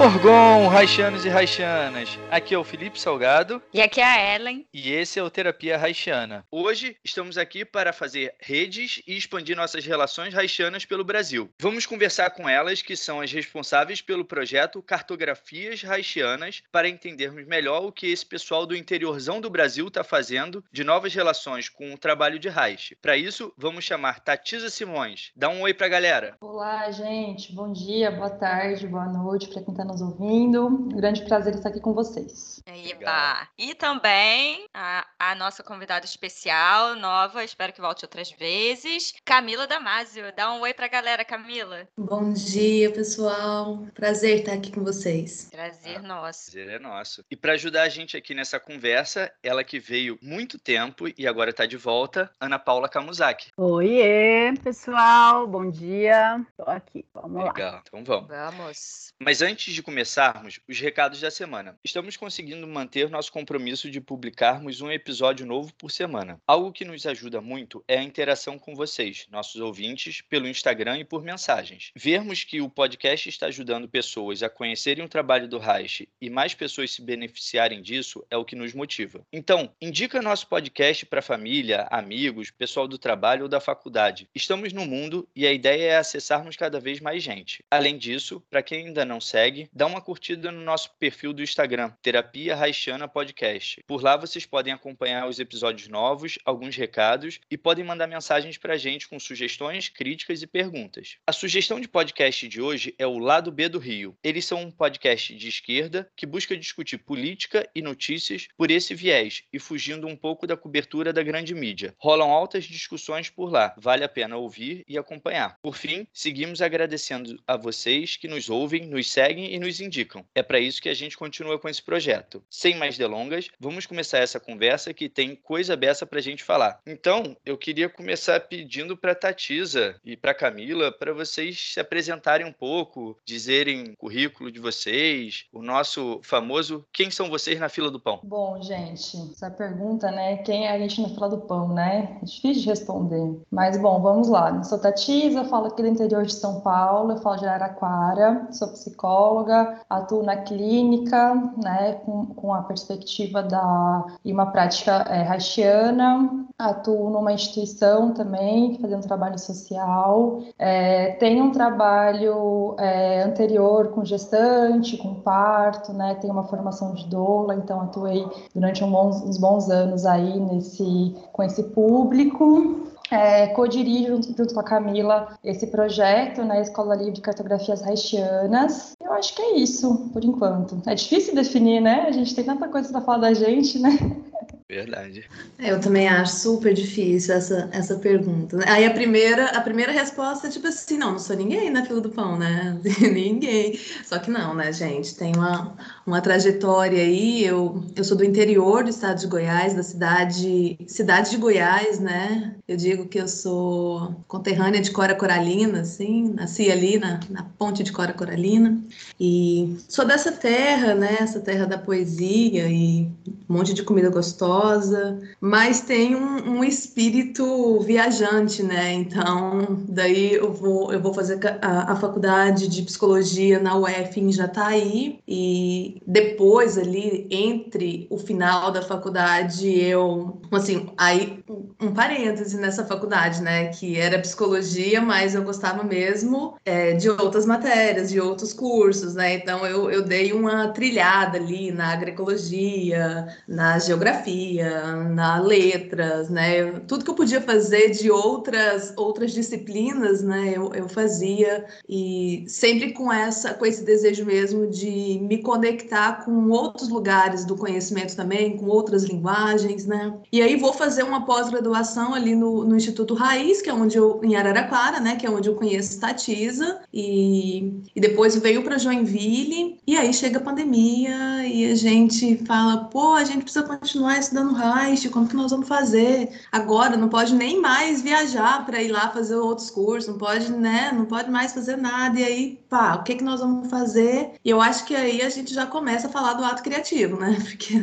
Orgon, Raixanos e Raixanas. Aqui é o Felipe Salgado E aqui é a Ellen. e esse é o Terapia Raixana. Hoje estamos aqui para fazer redes e expandir nossas relações raixanas pelo Brasil. Vamos conversar com elas, que são as responsáveis pelo projeto Cartografias Raicianas, para entendermos melhor o que esse pessoal do interiorzão do Brasil está fazendo de novas relações com o trabalho de Raiche. Para isso, vamos chamar Tatisa Simões. Dá um oi pra galera. Olá, gente. Bom dia, boa tarde, boa noite para quem está nos ouvindo. Um grande prazer estar aqui com vocês. Eba. E também a, a nossa convidada especial, nova, espero que volte outras vezes, Camila Damasio. Dá um oi pra galera, Camila. Bom dia, pessoal. Prazer estar aqui com vocês. Prazer nosso. Prazer é nosso. E para ajudar a gente aqui nessa conversa, ela que veio muito tempo e agora está de volta, Ana Paula Kamuzaki. Oiê, pessoal, bom dia. Tô aqui, vamos lá. Legal, então vamos. Vamos. Mas antes de começarmos, os recados da semana. Estamos conseguindo manter nosso compromisso de publicarmos um episódio novo por semana. Algo que nos ajuda muito é a interação com vocês, nossos ouvintes, pelo Instagram e por mensagens. Vermos que o podcast está ajudando pessoas a conhecerem o trabalho do Reich e mais pessoas se beneficiarem disso é o que nos motiva. Então, indica nosso podcast para família, amigos, pessoal do trabalho ou da faculdade. Estamos no mundo e a ideia é acessarmos cada vez mais gente. Além disso, para quem ainda não segue, dá uma curtida no nosso perfil do Instagram, Terapia Raixana Podcast. Por lá vocês podem acompanhar os episódios novos, alguns recados e podem mandar mensagens para a gente com sugestões, críticas e perguntas. A sugestão de podcast de hoje é o Lado B do Rio. Eles são um podcast de esquerda que busca discutir política e notícias por esse viés e fugindo um pouco da cobertura da grande mídia. Rolam altas discussões por lá, vale a pena ouvir e acompanhar. Por fim, seguimos agradecendo a vocês que nos ouvem, nos seguem e nos indicam. É para isso que a gente continua com esse projeto. Sem mais delongas, vamos começar essa conversa que tem coisa beça para a gente falar. Então, eu queria começar pedindo para Tatisa e para Camila para vocês se apresentarem um pouco, dizerem o currículo de vocês, o nosso famoso quem são vocês na fila do pão. Bom, gente, essa pergunta, né? Quem é a gente na fila do pão, né? É difícil de responder. Mas, bom, vamos lá. Eu sou Tatisa, falo aqui do interior de São Paulo, eu falo de Araraquara, sou psicóloga, atuo na clínica, né? Com, com a perspectiva da e uma prática é, haitiana, atuo numa instituição também, fazendo trabalho social. É, tenho um trabalho é, anterior com gestante, com parto, né? Tenho uma formação de doula, então atuei durante um bons, uns bons anos aí nesse, com esse público. É, co-dirijo junto, junto com a Camila esse projeto na Escola Livre de Cartografias Haitianas. Eu acho que é isso, por enquanto. É difícil definir, né? A gente tem tanta coisa para falar da gente, né? Verdade. Eu também acho super difícil essa, essa pergunta. né? Aí a primeira, a primeira resposta é tipo assim, não, não sou ninguém na fila do pão, né? ninguém. Só que não, né, gente? Tem uma, uma trajetória aí. Eu, eu sou do interior do estado de Goiás, da cidade, cidade de Goiás, né? Eu digo que eu sou conterrânea de Cora Coralina, assim, nasci ali na, na ponte de Cora Coralina. E sou dessa terra, né? Essa terra da poesia e um monte de comida gostosa, mas tem um, um espírito viajante, né? Então, daí eu vou, eu vou fazer a, a faculdade de psicologia na UF em Jataí, e depois ali, entre o final da faculdade, eu, assim, aí um parêntese nessa faculdade, né? Que era psicologia, mas eu gostava mesmo é, de outras matérias, de outros cursos, né? Então eu, eu dei uma trilhada ali na agroecologia, na geografia geografia, na letras, né? Tudo que eu podia fazer de outras outras disciplinas, né? Eu, eu fazia e sempre com essa com esse desejo mesmo de me conectar com outros lugares do conhecimento também, com outras linguagens, né? E aí vou fazer uma pós-graduação ali no, no Instituto Raiz, que é onde eu em Araraquara, né? Que é onde eu conheço Tatiza e, e depois veio para Joinville e aí chega a pandemia e a gente fala, pô, a gente precisa continuar estudando Reich, como que nós vamos fazer? Agora não pode nem mais viajar para ir lá fazer outros cursos, não pode, né? Não pode mais fazer nada. E aí, pá, o que que nós vamos fazer? E eu acho que aí a gente já começa a falar do ato criativo, né? Porque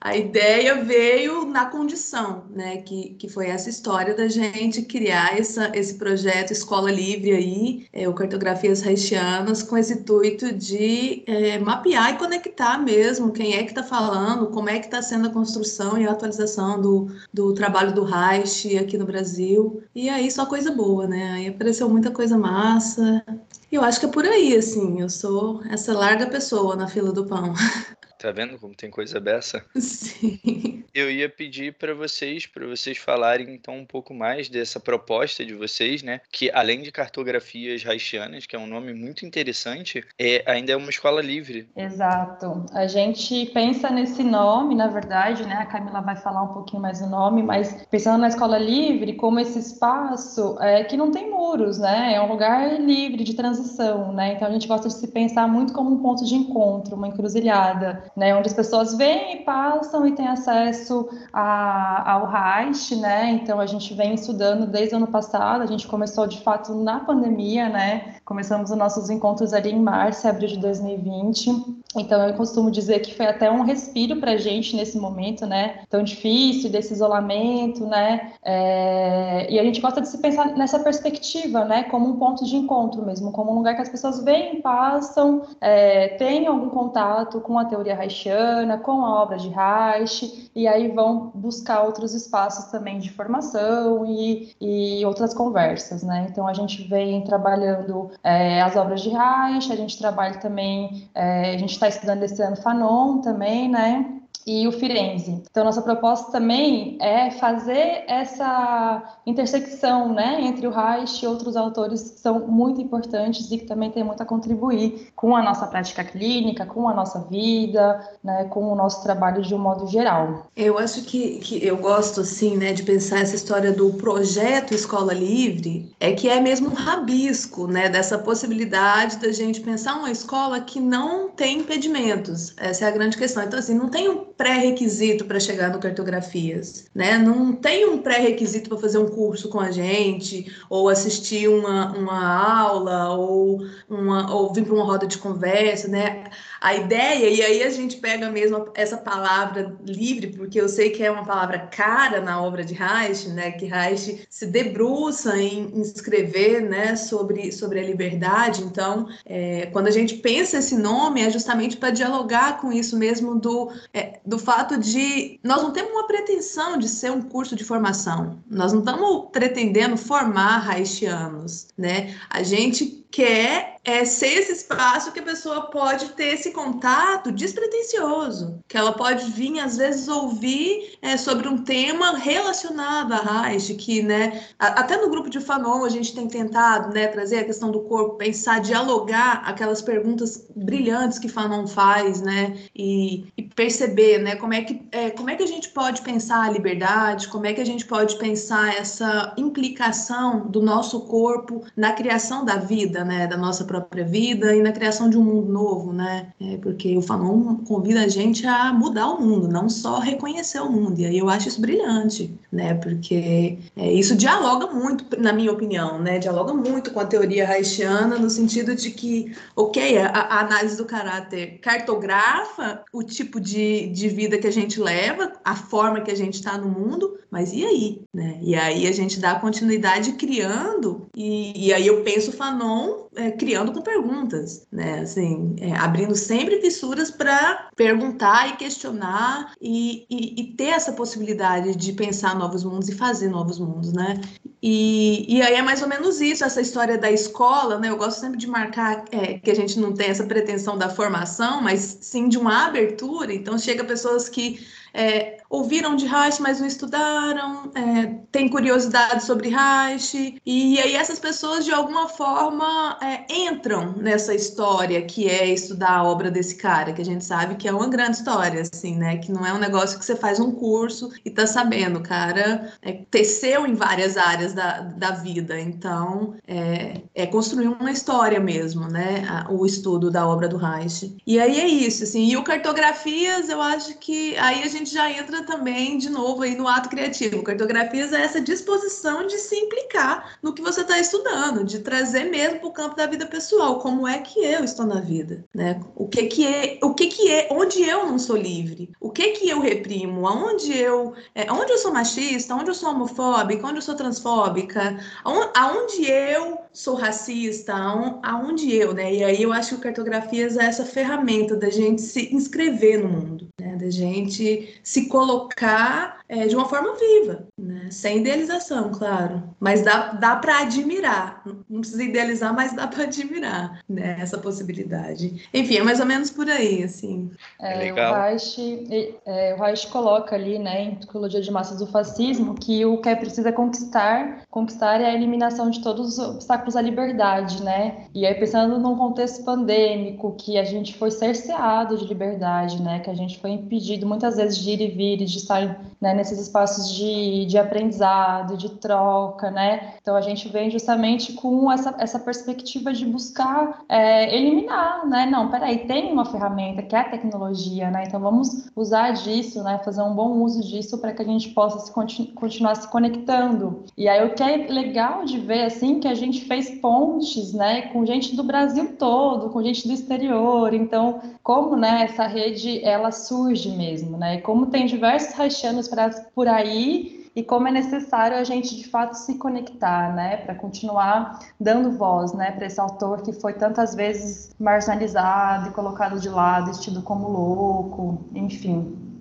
a ideia veio na condição, né? Que, que foi essa história da gente criar essa, esse projeto Escola Livre aí, é, o Cartografias Reichianas, com esse intuito de é, mapear e conectar mesmo quem é que está falando, como é que está sendo a construção e a atualização do, do trabalho do Reich aqui no Brasil. E aí só coisa boa, né? Aí apareceu muita coisa massa. E eu acho que é por aí, assim, eu sou essa larga pessoa na fila do pão. Tá vendo como tem coisa dessa? Sim. Eu ia pedir para vocês, para vocês falarem então um pouco mais dessa proposta de vocês, né? Que além de cartografias haitianas, que é um nome muito interessante, é ainda é uma escola livre. Exato. A gente pensa nesse nome, na verdade, né? A Camila vai falar um pouquinho mais do nome, mas pensando na escola livre como esse espaço é, que não tem muros, né? É um lugar livre de transição, né? Então a gente gosta de se pensar muito como um ponto de encontro, uma encruzilhada né, onde as pessoas vêm e passam e têm acesso a, ao Reich, né? Então a gente vem estudando desde o ano passado, a gente começou de fato na pandemia, né? Começamos os nossos encontros ali em março, abril de 2020. Então eu costumo dizer que foi até um respiro para a gente nesse momento, né? Tão difícil desse isolamento, né? É... E a gente gosta de se pensar nessa perspectiva, né? Como um ponto de encontro mesmo, como um lugar que as pessoas vêm, passam, é... têm algum contato com a teoria reichiana, com a obra de Reich, e aí vão buscar outros espaços também de formação e, e outras conversas, né? Então a gente vem trabalhando é, as obras de Reich, a gente trabalha também, é, a gente está estudando esse ano Fanon também, né? E o Firenze. Então, nossa proposta também é fazer essa intersecção né, entre o Reich e outros autores que são muito importantes e que também têm muito a contribuir com a nossa prática clínica, com a nossa vida, né, com o nosso trabalho de um modo geral. Eu acho que, que eu gosto, assim, né, de pensar essa história do projeto Escola Livre, é que é mesmo um rabisco, né, dessa possibilidade da gente pensar uma escola que não tem impedimentos. Essa é a grande questão. Então, assim, não tem um pré-requisito para chegar no Cartografias, né? Não tem um pré-requisito para fazer um curso com a gente, ou assistir uma, uma aula, ou, uma, ou vir para uma roda de conversa, né? A ideia, e aí a gente pega mesmo essa palavra livre, porque eu sei que é uma palavra cara na obra de Reich, né? Que Reich se debruça em, escrever, né? Sobre, sobre a liberdade. Então, é, quando a gente pensa esse nome, é justamente para dialogar com isso mesmo do, é, do fato de nós não temos uma pretensão de ser um curso de formação. Nós não estamos pretendendo formar haitianos, né? A gente quer é ser esse espaço que a pessoa pode ter esse contato despretensioso, que ela pode vir às vezes ouvir é, sobre um tema relacionado a Reich, que né, até no grupo de Fanon a gente tem tentado né, trazer a questão do corpo, pensar, dialogar aquelas perguntas brilhantes que Fanon faz, né, e, e perceber, né, como é que é, como é que a gente pode pensar a liberdade, como é que a gente pode pensar essa implicação do nosso corpo na criação da vida, né, da nossa própria vida e na criação de um mundo novo, né? É porque o Fanon convida a gente a mudar o mundo, não só reconhecer o mundo. E aí eu acho isso brilhante, né? Porque é, isso dialoga muito, na minha opinião, né? Dialoga muito com a teoria haitiana no sentido de que, ok, a, a análise do caráter cartografa o tipo de, de vida que a gente leva, a forma que a gente está no mundo, mas e aí, né? E aí a gente dá continuidade criando e, e aí eu penso Fanon é, criando com perguntas, né? Assim, é, abrindo sempre fissuras para perguntar e questionar e, e, e, ter essa possibilidade de pensar novos mundos e fazer novos mundos, né? E, e aí é mais ou menos isso, essa história da escola, né? Eu gosto sempre de marcar é, que a gente não tem essa pretensão da formação, mas sim de uma abertura. Então chega pessoas que é, ouviram de Reich, mas não estudaram, é, têm curiosidade sobre Reich, e aí essas pessoas, de alguma forma, é, entram nessa história que é estudar a obra desse cara, que a gente sabe que é uma grande história, assim, né? Que não é um negócio que você faz um curso e tá sabendo, o cara é, teceu em várias áreas da, da vida, então é, é construir uma história mesmo, né? O estudo da obra do Reich. E aí é isso, assim, e o Cartografias, eu acho que aí a gente já entra também, de novo, aí no ato criativo. Cartografias é essa disposição de se implicar no que você está estudando, de trazer mesmo para o campo da vida pessoal, como é que eu estou na vida, né? O que que é, o que que é, onde eu não sou livre, o que que eu reprimo, aonde eu, é, onde eu sou machista, onde eu sou homofóbica, onde eu sou transfóbica, aonde eu sou racista, aonde eu, né? E aí eu acho que cartografias é essa ferramenta da gente se inscrever no mundo, né? Da gente se colocar é, de uma forma viva, né? Sem idealização, claro. Mas dá, dá para admirar. Não precisa idealizar, mas dá para admirar, né? Essa possibilidade. Enfim, é mais ou menos por aí, assim. É, legal. O Reich, é, o Reich coloca ali, né, em Psicologia de Massas do Fascismo, que o que é preciso é conquistar, conquistar é a eliminação de todos os obstáculos à liberdade, né? E aí pensando num contexto pandêmico, que a gente foi cerceado de liberdade, né? Que a gente foi impedido muitas vezes de ir e vir, de estar né, nesses espaços de, de aprendizado, de troca, né? Então a gente vem justamente com essa, essa perspectiva de buscar é, eliminar, né? Não, peraí, tem uma ferramenta que é a tecnologia, né? Então vamos usar disso, né? Fazer um bom uso disso para que a gente possa se continu continuar se conectando. E aí o que é legal de ver assim que a gente fez pontes, né? Com gente do Brasil todo, com gente do exterior. Então como, né? Essa rede ela surge mesmo, né? E como tem diversos haitianos por aí e como é necessário a gente de fato se conectar, né, para continuar dando voz, né, para esse autor que foi tantas vezes marginalizado e colocado de lado, tido como louco, enfim.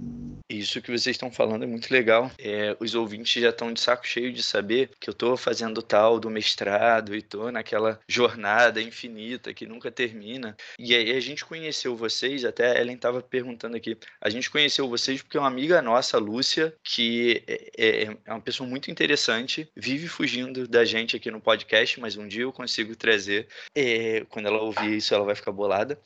Isso que vocês estão falando é muito legal. É, os ouvintes já estão de saco cheio de saber que eu estou fazendo tal do mestrado e estou naquela jornada infinita que nunca termina. E aí a gente conheceu vocês, até a Ellen estava perguntando aqui, a gente conheceu vocês porque uma amiga nossa, Lúcia, que é, é, é uma pessoa muito interessante, vive fugindo da gente aqui no podcast, mas um dia eu consigo trazer. É, quando ela ouvir isso, ela vai ficar bolada.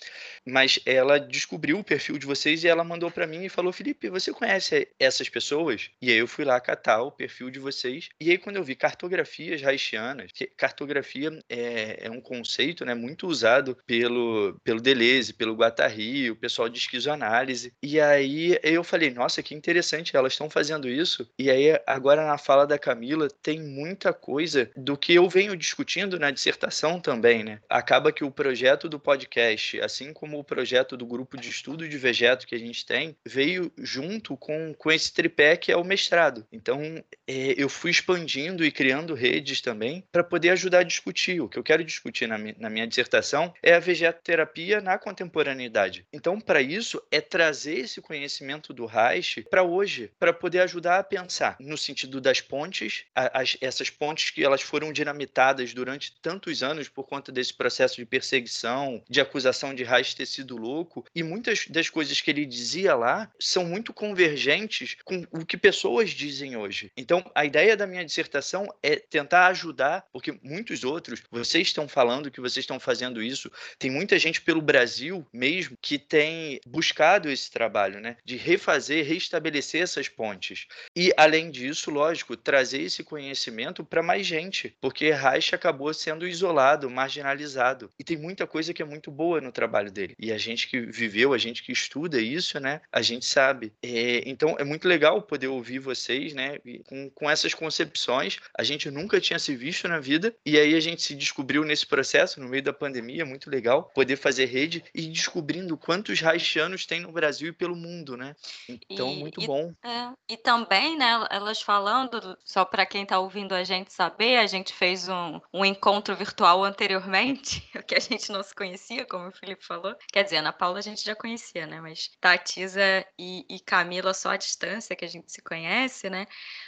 Mas ela descobriu o perfil de vocês e ela mandou para mim e falou: Felipe, você conhece essas pessoas? E aí eu fui lá catar o perfil de vocês. E aí quando eu vi cartografias haitianas, cartografia é, é um conceito né, muito usado pelo, pelo Deleuze, pelo Guattari, o pessoal de esquizoanálise. E aí eu falei, nossa, que interessante, elas estão fazendo isso. E aí agora na fala da Camila tem muita coisa do que eu venho discutindo na dissertação também, né? Acaba que o projeto do podcast, assim como o projeto do grupo de estudo de vegeto que a gente tem, veio junto junto com, com esse tripé que é o mestrado. Então, é, eu fui expandindo e criando redes também para poder ajudar a discutir. O que eu quero discutir na, na minha dissertação é a vegetoterapia na contemporaneidade. Então, para isso, é trazer esse conhecimento do Reich para hoje, para poder ajudar a pensar no sentido das pontes, as, essas pontes que elas foram dinamitadas durante tantos anos por conta desse processo de perseguição, de acusação de Reich ter sido louco, e muitas das coisas que ele dizia lá são muito convergentes com o que pessoas dizem hoje. Então, a ideia da minha dissertação é tentar ajudar, porque muitos outros, vocês estão falando que vocês estão fazendo isso, tem muita gente pelo Brasil mesmo que tem buscado esse trabalho, né? De refazer, restabelecer essas pontes. E, além disso, lógico, trazer esse conhecimento para mais gente, porque Reich acabou sendo isolado, marginalizado. E tem muita coisa que é muito boa no trabalho dele. E a gente que viveu, a gente que estuda isso, né? A gente sabe. É, é, então é muito legal poder ouvir vocês, né? Com, com essas concepções. A gente nunca tinha se visto na vida e aí a gente se descobriu nesse processo, no meio da pandemia. É muito legal poder fazer rede e descobrindo quantos haitianos tem no Brasil e pelo mundo, né? Então, e, muito e, bom. É, e também, né, elas falando, só para quem está ouvindo a gente saber, a gente fez um, um encontro virtual anteriormente, que a gente não se conhecia, como o Felipe falou. Quer dizer, Ana Paula a gente já conhecia, né? Mas Tatisa e, e Camila Camila só à distância, que a gente se conhece, né?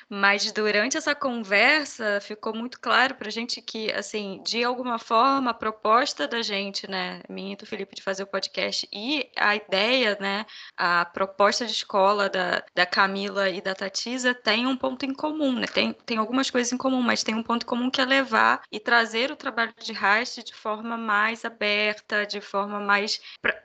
Mas durante essa conversa ficou muito claro para a gente que, assim, de alguma forma, a proposta da gente, né, minha e do Felipe, de fazer o podcast e a ideia, né, a proposta de escola da, da Camila e da Tatisa tem um ponto em comum, né? Tem, tem algumas coisas em comum, mas tem um ponto em comum que é levar e trazer o trabalho de Rast de forma mais aberta, de forma mais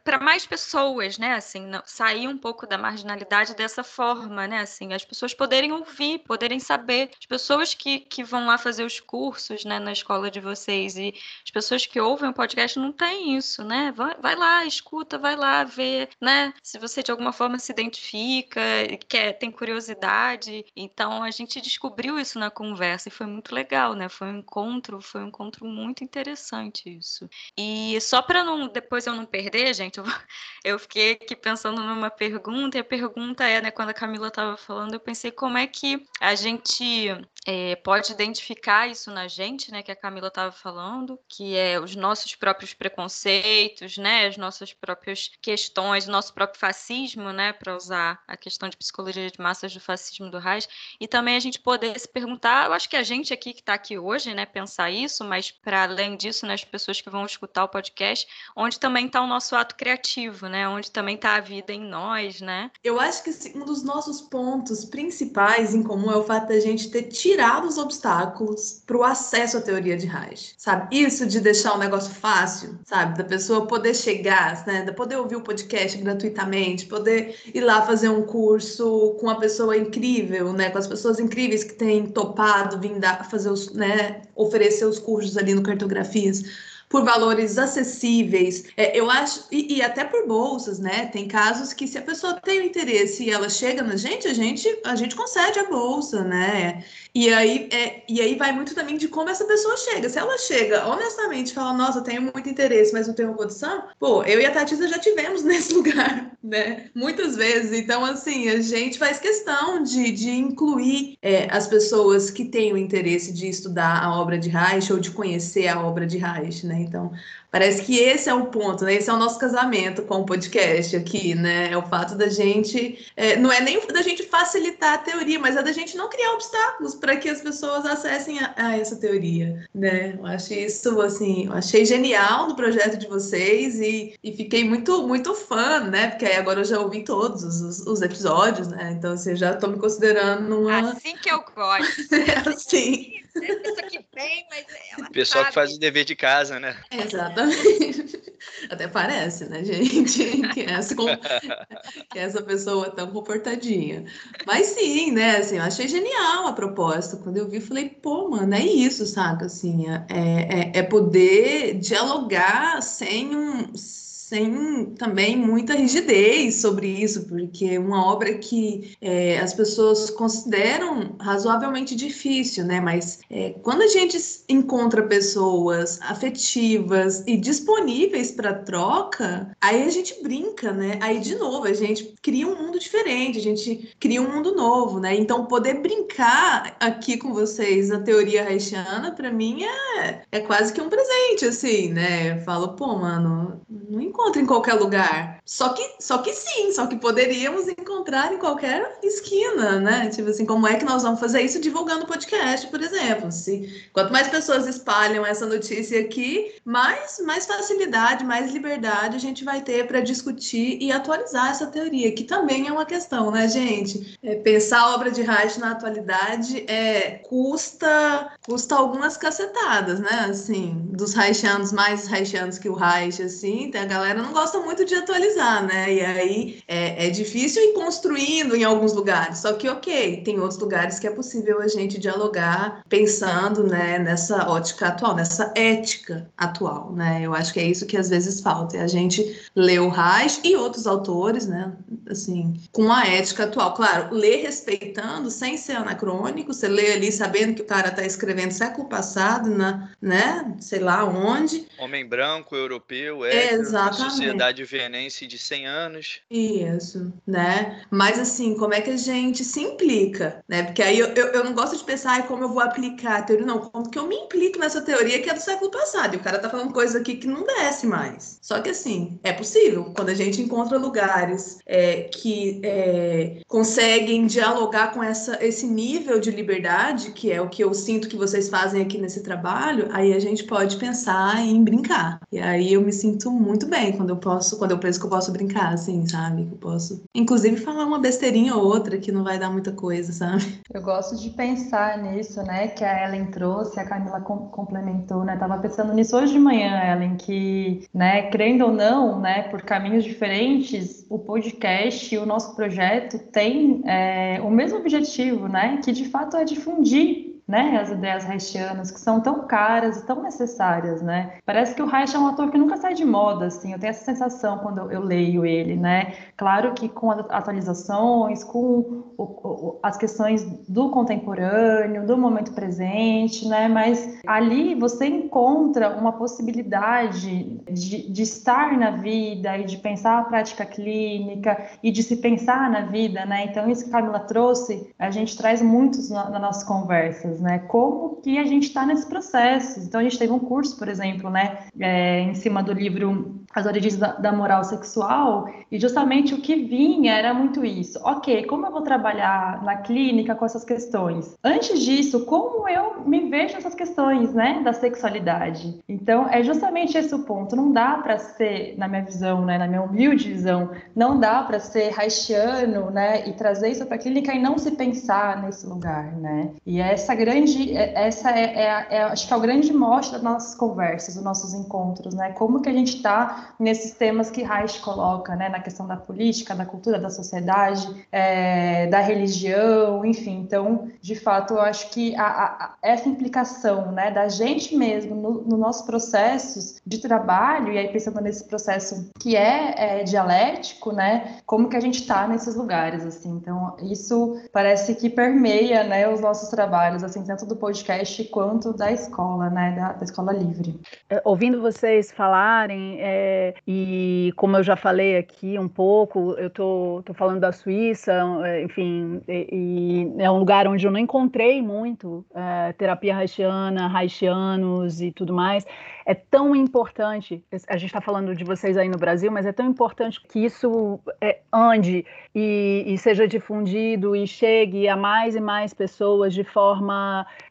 para mais pessoas, né? Assim, não, sair um pouco da marginalidade dessa forma, né? Assim, as pessoas poderem ouvir, poderem saber. As pessoas que, que vão lá fazer os cursos né, na escola de vocês e as pessoas que ouvem o podcast não têm isso, né? Vai, vai lá, escuta, vai lá ver, né? Se você de alguma forma se identifica, quer, tem curiosidade. Então a gente descobriu isso na conversa e foi muito legal, né? Foi um encontro, foi um encontro muito interessante isso. E só para não depois eu não perder, gente, eu, eu fiquei aqui pensando numa pergunta, e a pergunta é, né, quando a Camila estava falando, eu pensei como é que a gente é, pode identificar isso na gente, né, que a Camila estava falando, que é os nossos próprios preconceitos, né, as nossas próprias questões, o nosso próprio fascismo, né, para usar a questão de psicologia de massas do fascismo do Reich, e também a gente poder se perguntar, eu acho que a gente aqui que está aqui hoje, né, pensar isso, mas para além disso, né, as pessoas que vão escutar o podcast, onde também está o nosso ato criativo, né, onde também está a vida em nós, né. Eu acho que assim, um dos nossos pontos principais em comum é o fato da gente ter tirado os obstáculos para o acesso à teoria de Reich, sabe? Isso de deixar o negócio fácil, sabe? Da pessoa poder chegar, né? De poder ouvir o podcast gratuitamente, poder ir lá fazer um curso com uma pessoa incrível, né? Com as pessoas incríveis que têm topado vir fazer os, né? Oferecer os cursos ali no Cartografias por valores acessíveis. É, eu acho, e, e, até por bolsas, né? Tem casos que se a pessoa tem o interesse e ela chega na gente, a gente, a gente concede a bolsa, né? E aí, é, e aí vai muito também de como essa pessoa chega. Se ela chega honestamente fala, nossa, eu tenho muito interesse, mas não tenho condição, pô, eu e a Tatisa já tivemos nesse lugar, né? Muitas vezes. Então, assim, a gente faz questão de, de incluir é, as pessoas que têm o interesse de estudar a obra de Reich ou de conhecer a obra de Reich, né? Então, Parece que esse é o ponto, né? Esse é o nosso casamento com o podcast aqui, né? É o fato da gente. É, não é nem da gente facilitar a teoria, mas é da gente não criar obstáculos para que as pessoas acessem a, a, essa teoria, né? Eu acho isso, assim, eu achei genial no projeto de vocês e, e fiquei muito, muito fã, né? Porque aí agora eu já ouvi todos os, os episódios, né? Então, assim, já estou me considerando uma. Assim que eu gosto. assim. Isso que vem, mas ela Pessoal sabe. que faz o dever de casa, né? Exatamente. Até parece, né, gente? Que essa, que essa pessoa tão comportadinha. Mas sim, né? Assim, eu achei genial a proposta. Quando eu vi, falei, pô, mano, é isso, saca? Assim, é, é, é poder dialogar sem um sem também muita rigidez sobre isso, porque uma obra que é, as pessoas consideram razoavelmente difícil, né? Mas é, quando a gente encontra pessoas afetivas e disponíveis para troca, aí a gente brinca, né? Aí de novo a gente cria um mundo diferente, a gente cria um mundo novo, né? Então poder brincar aqui com vocês a teoria haitiana para mim é, é quase que um presente, assim, né? Eu falo, pô, mano, não encontro encontra em qualquer lugar. Só que, só que sim, só que poderíamos encontrar em qualquer esquina, né? Tipo assim, como é que nós vamos fazer isso divulgando podcast, por exemplo? Se, quanto mais pessoas espalham essa notícia aqui, mais, mais facilidade, mais liberdade a gente vai ter para discutir e atualizar essa teoria, que também é uma questão, né, gente? É, pensar a obra de Reich na atualidade é, custa, custa algumas cacetadas, né? Assim, dos Reichianos mais Reichianos que o Reich, assim, tem a galera galera não gosta muito de atualizar, né? E aí é, é, difícil ir construindo em alguns lugares. Só que, ok, tem outros lugares que é possível a gente dialogar pensando né, nessa ótica atual, nessa ética atual, né? Eu acho que é isso que às vezes falta. É a gente ler o Reich e outros autores, né? Assim, com a ética atual. Claro, ler respeitando, sem ser anacrônico, você lê ali sabendo que o cara está escrevendo século passado, na, né? Sei lá onde. Homem branco, europeu, é, exatamente sociedade vienense de 100 anos. Isso, né? Mas assim, como é que a gente se implica, né? Porque aí eu, eu, eu não gosto de pensar em como eu vou aplicar a teoria, não. Como que eu me implico nessa teoria que é do século passado. E o cara tá falando coisa aqui que não desce mais. Só que assim, é possível. Quando a gente encontra lugares é, que é, conseguem dialogar com essa, esse nível de liberdade, que é o que eu sinto que vocês fazem aqui nesse trabalho, aí a gente pode pensar em brincar. E aí eu me sinto muito bem quando eu posso, quando eu penso que eu posso brincar, assim, sabe? Que eu posso, inclusive, falar uma besteirinha ou outra que não vai dar muita coisa, sabe? Eu gosto de pensar nisso, né? Que a Ellen trouxe, a Camila com complementou, né? Tava pensando nisso hoje de manhã, Ellen, que, né, crendo ou não, né, por caminhos diferentes, o podcast, o nosso projeto tem é, o mesmo objetivo, né? Que de fato é difundir né, as ideias haitianas, que são tão caras e tão necessárias, né? Parece que o Reich é um autor que nunca sai de moda, assim, eu tenho essa sensação quando eu leio ele, né? Claro que com as atualizações, com o, o, as questões do contemporâneo, do momento presente, né? Mas ali você encontra uma possibilidade de, de estar na vida e de pensar a prática clínica e de se pensar na vida, né? Então, isso que a Camila trouxe, a gente traz muitos na, nas nossas conversas né? Como que a gente está nesse processo. Então, a gente teve um curso, por exemplo, né? É, em cima do livro As Origens da, da, Moral Sexual, e justamente o que vinha era muito isso. Ok, como eu vou trabalhar na clínica com essas questões? Antes disso, como eu me vejo nessas questões, né? Da sexualidade. Então, é justamente esse o ponto. Não dá para ser, na minha visão, né? Na minha humilde visão, não dá para ser haitiano, né? E trazer isso para a clínica e não se pensar nesse lugar, né? E essa grande, é, essa é, é, é, acho que é o grande mostra das nossas conversas, dos nossos encontros, né? Como que a gente está nesses temas que Reich coloca, né? Na questão da política, da cultura, da sociedade, é, da religião, enfim. Então, de fato, eu acho que a, a, essa implicação, né? Da gente mesmo nos no nossos processos de trabalho e aí pensando nesse processo que é, é dialético, né? Como que a gente está nesses lugares, assim. Então, isso parece que permeia, né? Os nossos trabalhos assim, tanto do podcast quanto da escola, né, da, da escola livre. É, ouvindo vocês falarem, é, e como eu já falei aqui um pouco, eu tô, tô falando da Suíça, é, enfim, e, e é um lugar onde eu não encontrei muito é, terapia haitiana, haitianos e tudo mais. É tão importante, a gente está falando de vocês aí no Brasil, mas é tão importante que isso é, ande e, e seja difundido e chegue a mais e mais pessoas de forma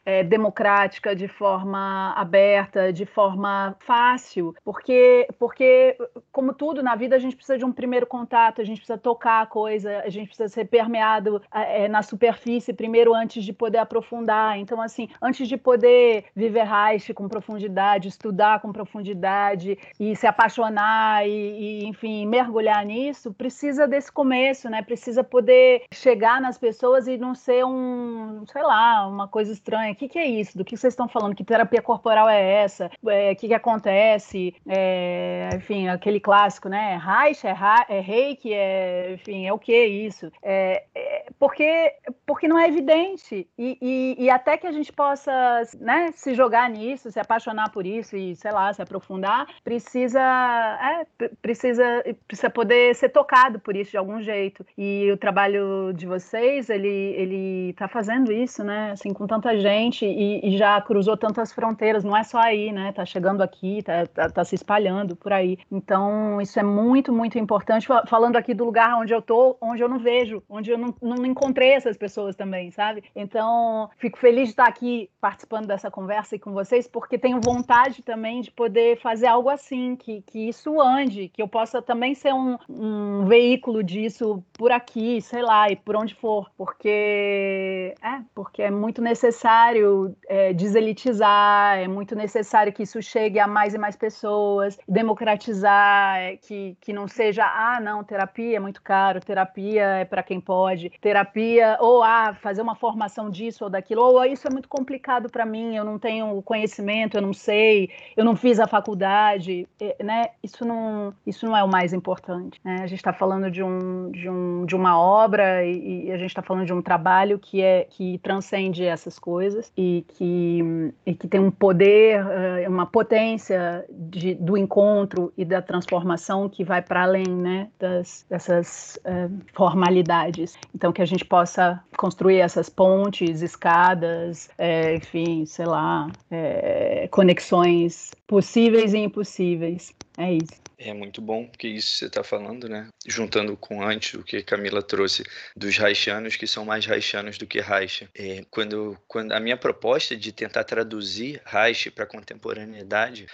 é, democrática, de forma aberta, de forma fácil, porque, porque, como tudo na vida, a gente precisa de um primeiro contato, a gente precisa tocar a coisa, a gente precisa ser permeado é, na superfície primeiro antes de poder aprofundar. Então, assim, antes de poder viver Reich com profundidade, estudar com profundidade e se apaixonar e, e, enfim, mergulhar nisso, precisa desse começo, né? Precisa poder chegar nas pessoas e não ser um, sei lá, uma coisa estranha. O que, que é isso? Do que vocês estão falando? Que terapia corporal é essa? É, o que, que acontece? É, enfim, aquele clássico, né? Reich, é, é reiki, é, enfim, é o que isso? É, é, porque, porque não é evidente. E, e, e, até que a gente possa né, se jogar nisso, se apaixonar por isso e, sei lá, se aprofundar, precisa, é, precisa, precisa poder ser tocado por isso de algum jeito. E o trabalho de vocês, ele, ele tá fazendo isso, né? Assim, com tanta gente e, e, já cruzou tantas fronteiras, não é só aí, né? Tá chegando aqui, tá, tá, tá, se espalhando por aí. Então, isso é muito, muito importante. Falando aqui do lugar onde eu tô, onde eu não vejo, onde eu não, não encontrei essas pessoas também, sabe? Então, fico feliz de estar aqui participando dessa conversa e com vocês, porque tenho vontade também de poder fazer algo assim, que, que isso ande, que eu possa também ser um, um veículo disso por aqui, sei lá, e por onde for, porque é, porque é muito necessário é, deselitizar, é muito necessário que isso chegue a mais e mais pessoas, democratizar, é, que, que não seja, ah, não, terapia é muito caro, terapia é para quem pode, terapia, ou ah, fazer uma formação disso ou daquilo, ou isso é muito complicado para mim, eu não tenho conhecimento, eu não sei, eu não fiz a faculdade, né? Isso não, isso não é o mais importante. Né? A gente está falando de, um, de, um, de uma obra e, e a gente está falando de um trabalho que é que transcende essas coisas e que, e que tem um poder, eh, uma potência de, do encontro e da transformação que vai para além né, das, dessas uh, formalidades. Então, que a gente possa construir essas pontes, escadas, é, enfim, sei lá, é, conexões possíveis e impossíveis. É isso. É muito bom que isso você está falando, né? Juntando com antes o que Camila trouxe dos haitianos que são mais haitianos do que Haitian. É, quando, quando a minha proposta de tentar traduzir Reich para a contemporaneidade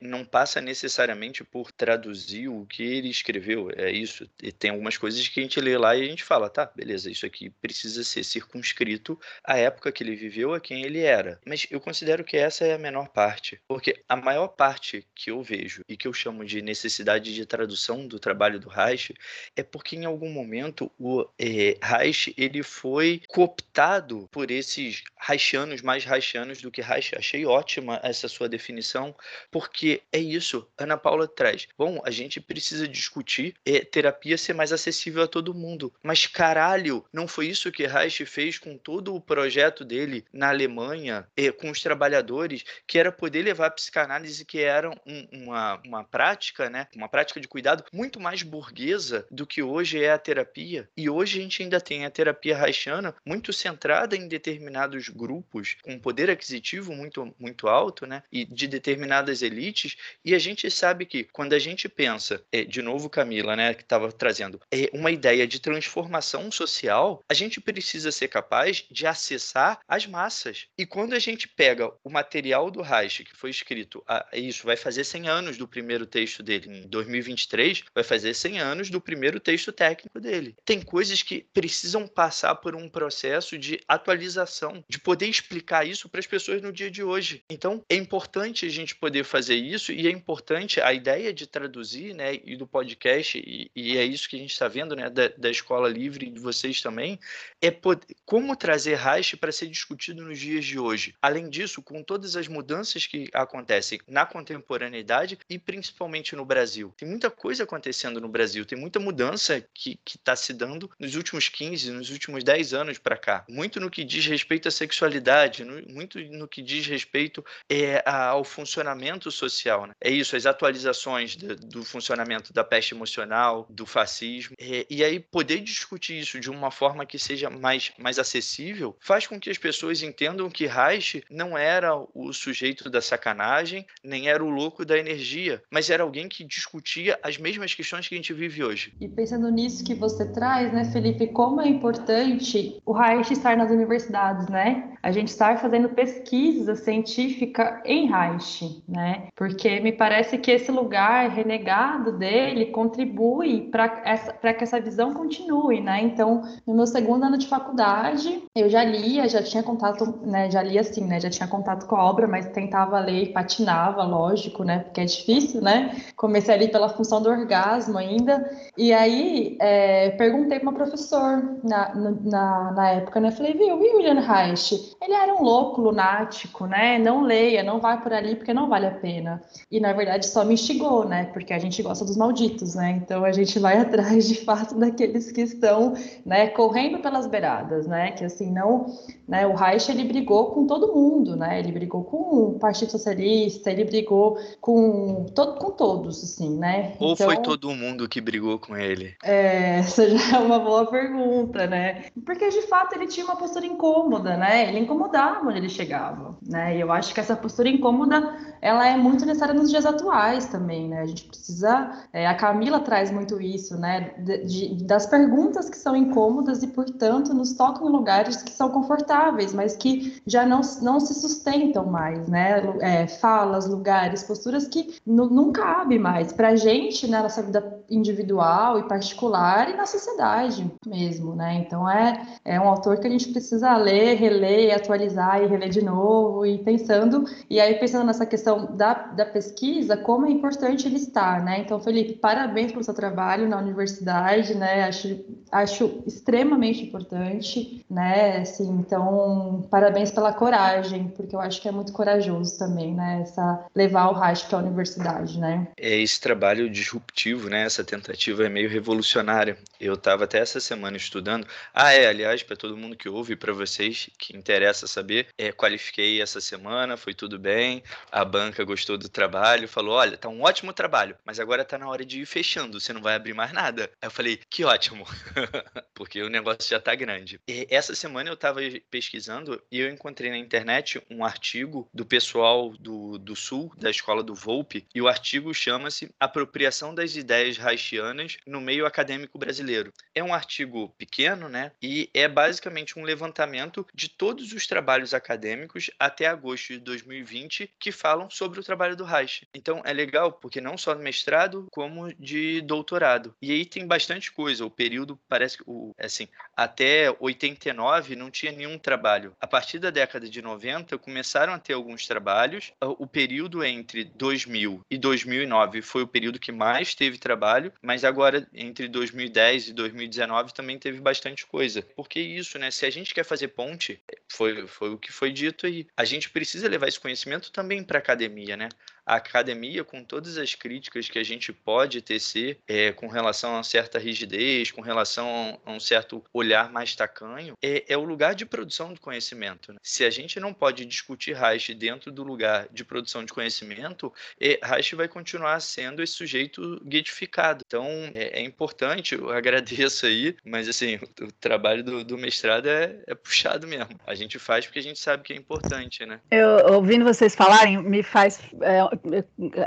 não passa necessariamente por traduzir o que ele escreveu, é isso. E tem algumas coisas que a gente lê lá e a gente fala, tá, beleza, isso aqui precisa ser circunscrito à época que ele viveu, a quem ele era. Mas eu considero que essa é a menor parte, porque a maior parte que eu vejo e que eu chamo de necessidade de tradução do trabalho do Reich é porque em algum momento o é, Reich ele foi cooptado por esses Reichianos mais Reichianos do que Reich. Achei ótima essa sua definição, porque porque é isso, Ana Paula traz. Bom, a gente precisa discutir é, terapia ser mais acessível a todo mundo. Mas caralho, não foi isso que Reich fez com todo o projeto dele na Alemanha, é, com os trabalhadores, que era poder levar a psicanálise, que era um, uma, uma prática, né? Uma prática de cuidado muito mais burguesa do que hoje é a terapia. E hoje a gente ainda tem a terapia reichiana muito centrada em determinados grupos, com poder aquisitivo muito, muito alto, né? E de determinadas elites elites, e a gente sabe que quando a gente pensa, é, de novo Camila, né, que estava trazendo, é, uma ideia de transformação social, a gente precisa ser capaz de acessar as massas. E quando a gente pega o material do Reich, que foi escrito, a, isso vai fazer 100 anos do primeiro texto dele, em 2023, vai fazer 100 anos do primeiro texto técnico dele. Tem coisas que precisam passar por um processo de atualização, de poder explicar isso para as pessoas no dia de hoje. Então, é importante a gente poder fazer fazer isso e é importante a ideia de traduzir, né, e do podcast e, e é isso que a gente está vendo, né, da, da, escola livre de vocês também, é poder, como trazer Reich para ser discutido nos dias de hoje. Além disso, com todas as mudanças que acontecem na contemporaneidade e principalmente no Brasil, tem muita coisa acontecendo no Brasil, tem muita mudança que está se dando nos últimos 15, nos últimos 10 anos para cá, muito no que diz respeito à sexualidade, no, muito no que diz respeito é, ao funcionamento social. Né? É isso, as atualizações do, do, funcionamento da peste emocional, do fascismo. É, e aí, poder discutir isso de uma forma que seja mais, mais acessível faz com que as pessoas entendam que Reich não era o sujeito da sacanagem, nem era o louco da energia, mas era alguém que discutia as mesmas questões que a gente vive hoje. E pensando nisso que você traz, né, Felipe, como é importante o Reich estar nas universidades, né? A gente estar fazendo pesquisa científica em Reich, né? Porque me parece que esse lugar renegado dele contribui para que essa visão continue, né? Então, no meu segundo ano de faculdade, eu já lia, já tinha contato, né? Já lia assim, né? Já tinha contato com a obra, mas tentava ler e patinava, lógico, né? Porque é difícil, né? Comecei ali pela função do orgasmo ainda. E aí, é, perguntei para uma professor na, na, na época, né? Falei, viu, William Reich, ele era um louco lunático, né? Não leia, não vai por ali porque não vale a pena pena. E na verdade só me instigou, né? Porque a gente gosta dos malditos, né? Então a gente vai atrás de fato daqueles que estão, né, correndo pelas beiradas, né? Que assim não, né? O Reich ele brigou com todo mundo, né? Ele brigou com o Partido Socialista, ele brigou com todo, com todos, assim, né? Ou então, foi todo mundo que brigou com ele? É, essa já é uma boa pergunta, né? Porque de fato ele tinha uma postura incômoda, né? Ele incomodava onde ele chegava, né? E eu acho que essa postura incômoda ela é muito necessária nos dias atuais também, né? A gente precisa. É, a Camila traz muito isso, né? De, de, das perguntas que são incômodas e, portanto, nos tocam em lugares que são confortáveis, mas que já não, não se sustentam mais, né? É, falas, lugares, posturas que não cabe mais para a gente, na né? nossa vida individual e particular e na sociedade mesmo, né? Então é, é um autor que a gente precisa ler, reler, atualizar e reler de novo e pensando, e aí pensando nessa questão da da pesquisa, como é importante ele estar, né? Então, Felipe, parabéns pelo seu trabalho na universidade, né? Acho, acho extremamente importante, né? Assim, então, parabéns pela coragem, porque eu acho que é muito corajoso também, né? Essa, levar o para a universidade, né? É esse trabalho disruptivo, né? Essa tentativa é meio revolucionária. Eu estava até essa semana estudando. Ah, é, aliás, para todo mundo que ouve, para vocês que interessa saber, é, qualifiquei essa semana, foi tudo bem. A banca gostou do trabalho, falou: olha, tá um ótimo trabalho, mas agora tá na hora de ir fechando, você não vai abrir mais nada. Aí eu falei: que ótimo, porque o negócio já tá grande. E essa semana eu estava pesquisando e eu encontrei na internet um artigo do pessoal do, do Sul, da escola do Volpe, e o artigo chama-se Apropriação das Ideias Haitianas no Meio Acadêmico Brasileiro. É um artigo pequeno, né? E é basicamente um levantamento de todos os trabalhos acadêmicos até agosto de 2020 que falam sobre o trabalho do Reich. Então é legal porque não só no mestrado, como de doutorado. E aí tem bastante coisa. O período parece que assim, até 89 não tinha nenhum trabalho. A partir da década de 90 começaram a ter alguns trabalhos. O período entre 2000 e 2009 foi o período que mais teve trabalho, mas agora entre 2010 e 2019 também teve bastante coisa. Porque isso, né? Se a gente quer fazer ponte, foi, foi o que foi dito aí. A gente precisa levar esse conhecimento também para academia, né? A academia, com todas as críticas que a gente pode tecer é, com relação a certa rigidez, com relação a um certo olhar mais tacanho, é, é o lugar de produção de conhecimento. Né? Se a gente não pode discutir Reich dentro do lugar de produção de conhecimento, é, Reich vai continuar sendo esse sujeito guetificado. Então, é, é importante, eu agradeço aí, mas assim, o, o trabalho do, do mestrado é, é, puxado mesmo. A gente faz porque a gente sabe que é importante, né? Eu, ouvindo vocês falarem, me faz é,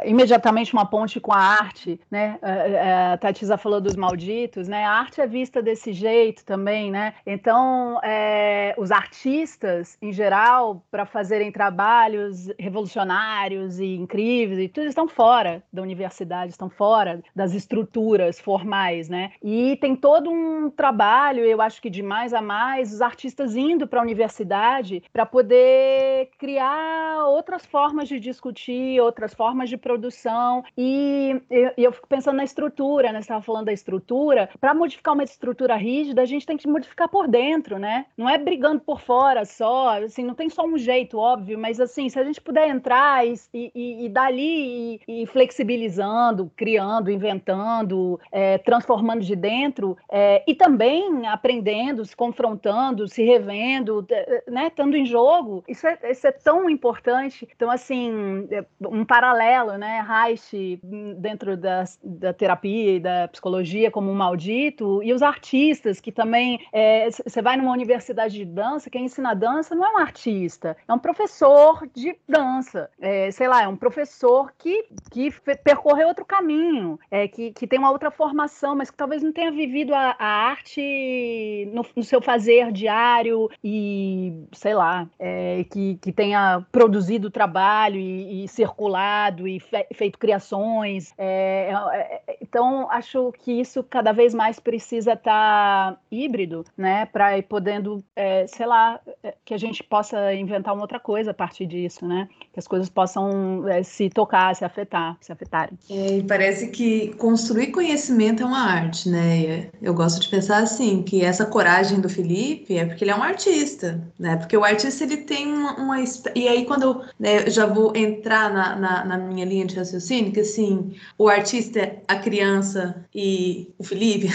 imediatamente uma ponte com a arte, né? A Tatisa falou dos malditos, né? A arte é vista desse jeito também, né? Então, é, os artistas, em geral, para fazerem trabalhos revolucionários e incríveis e tudo, estão fora da universidade, estão fora das estruturas formais, né? E tem todo um trabalho, eu acho que de mais a mais, os artistas indo para a universidade para poder criar outras formas de discutir, outras outras formas de produção. E eu, eu fico pensando na estrutura, né? Você estava falando da estrutura. Para modificar uma estrutura rígida, a gente tem que modificar por dentro, né? Não é brigando por fora só, assim, não tem só um jeito, óbvio, mas assim, se a gente puder entrar e, e, e dali e, e, flexibilizando, criando, inventando, é, transformando de dentro, é, e também aprendendo, se confrontando, se revendo, né? Estando em jogo, isso é, isso é tão importante. Então, assim, é, um paralelo, né? Reich dentro da, da terapia e da psicologia como um maldito, e os artistas que também você é, vai numa universidade de dança, quem ensina dança não é um artista, é um professor de dança, é, sei lá, é um professor que, que percorreu outro caminho, é, que, que tem uma outra formação, mas que talvez não tenha vivido a, a arte no, no, seu fazer diário e, sei lá, é, que, que tenha produzido trabalho e, e circular e fe feito criações. É, é, é, então, acho que isso cada vez mais precisa estar tá híbrido, né? Para ir podendo, é, sei lá, é, que a gente possa inventar uma outra coisa a partir disso, né? Que as coisas possam é, se tocar, se afetar, se afetarem. E parece que construir conhecimento é uma arte, né? Eu gosto de pensar assim, que essa coragem do Felipe é porque ele é um artista, né? Porque o artista ele tem uma, uma e aí quando eu, né, já vou entrar na, na na, na minha linha de raciocínio, que assim, o artista, a criança e o Felipe,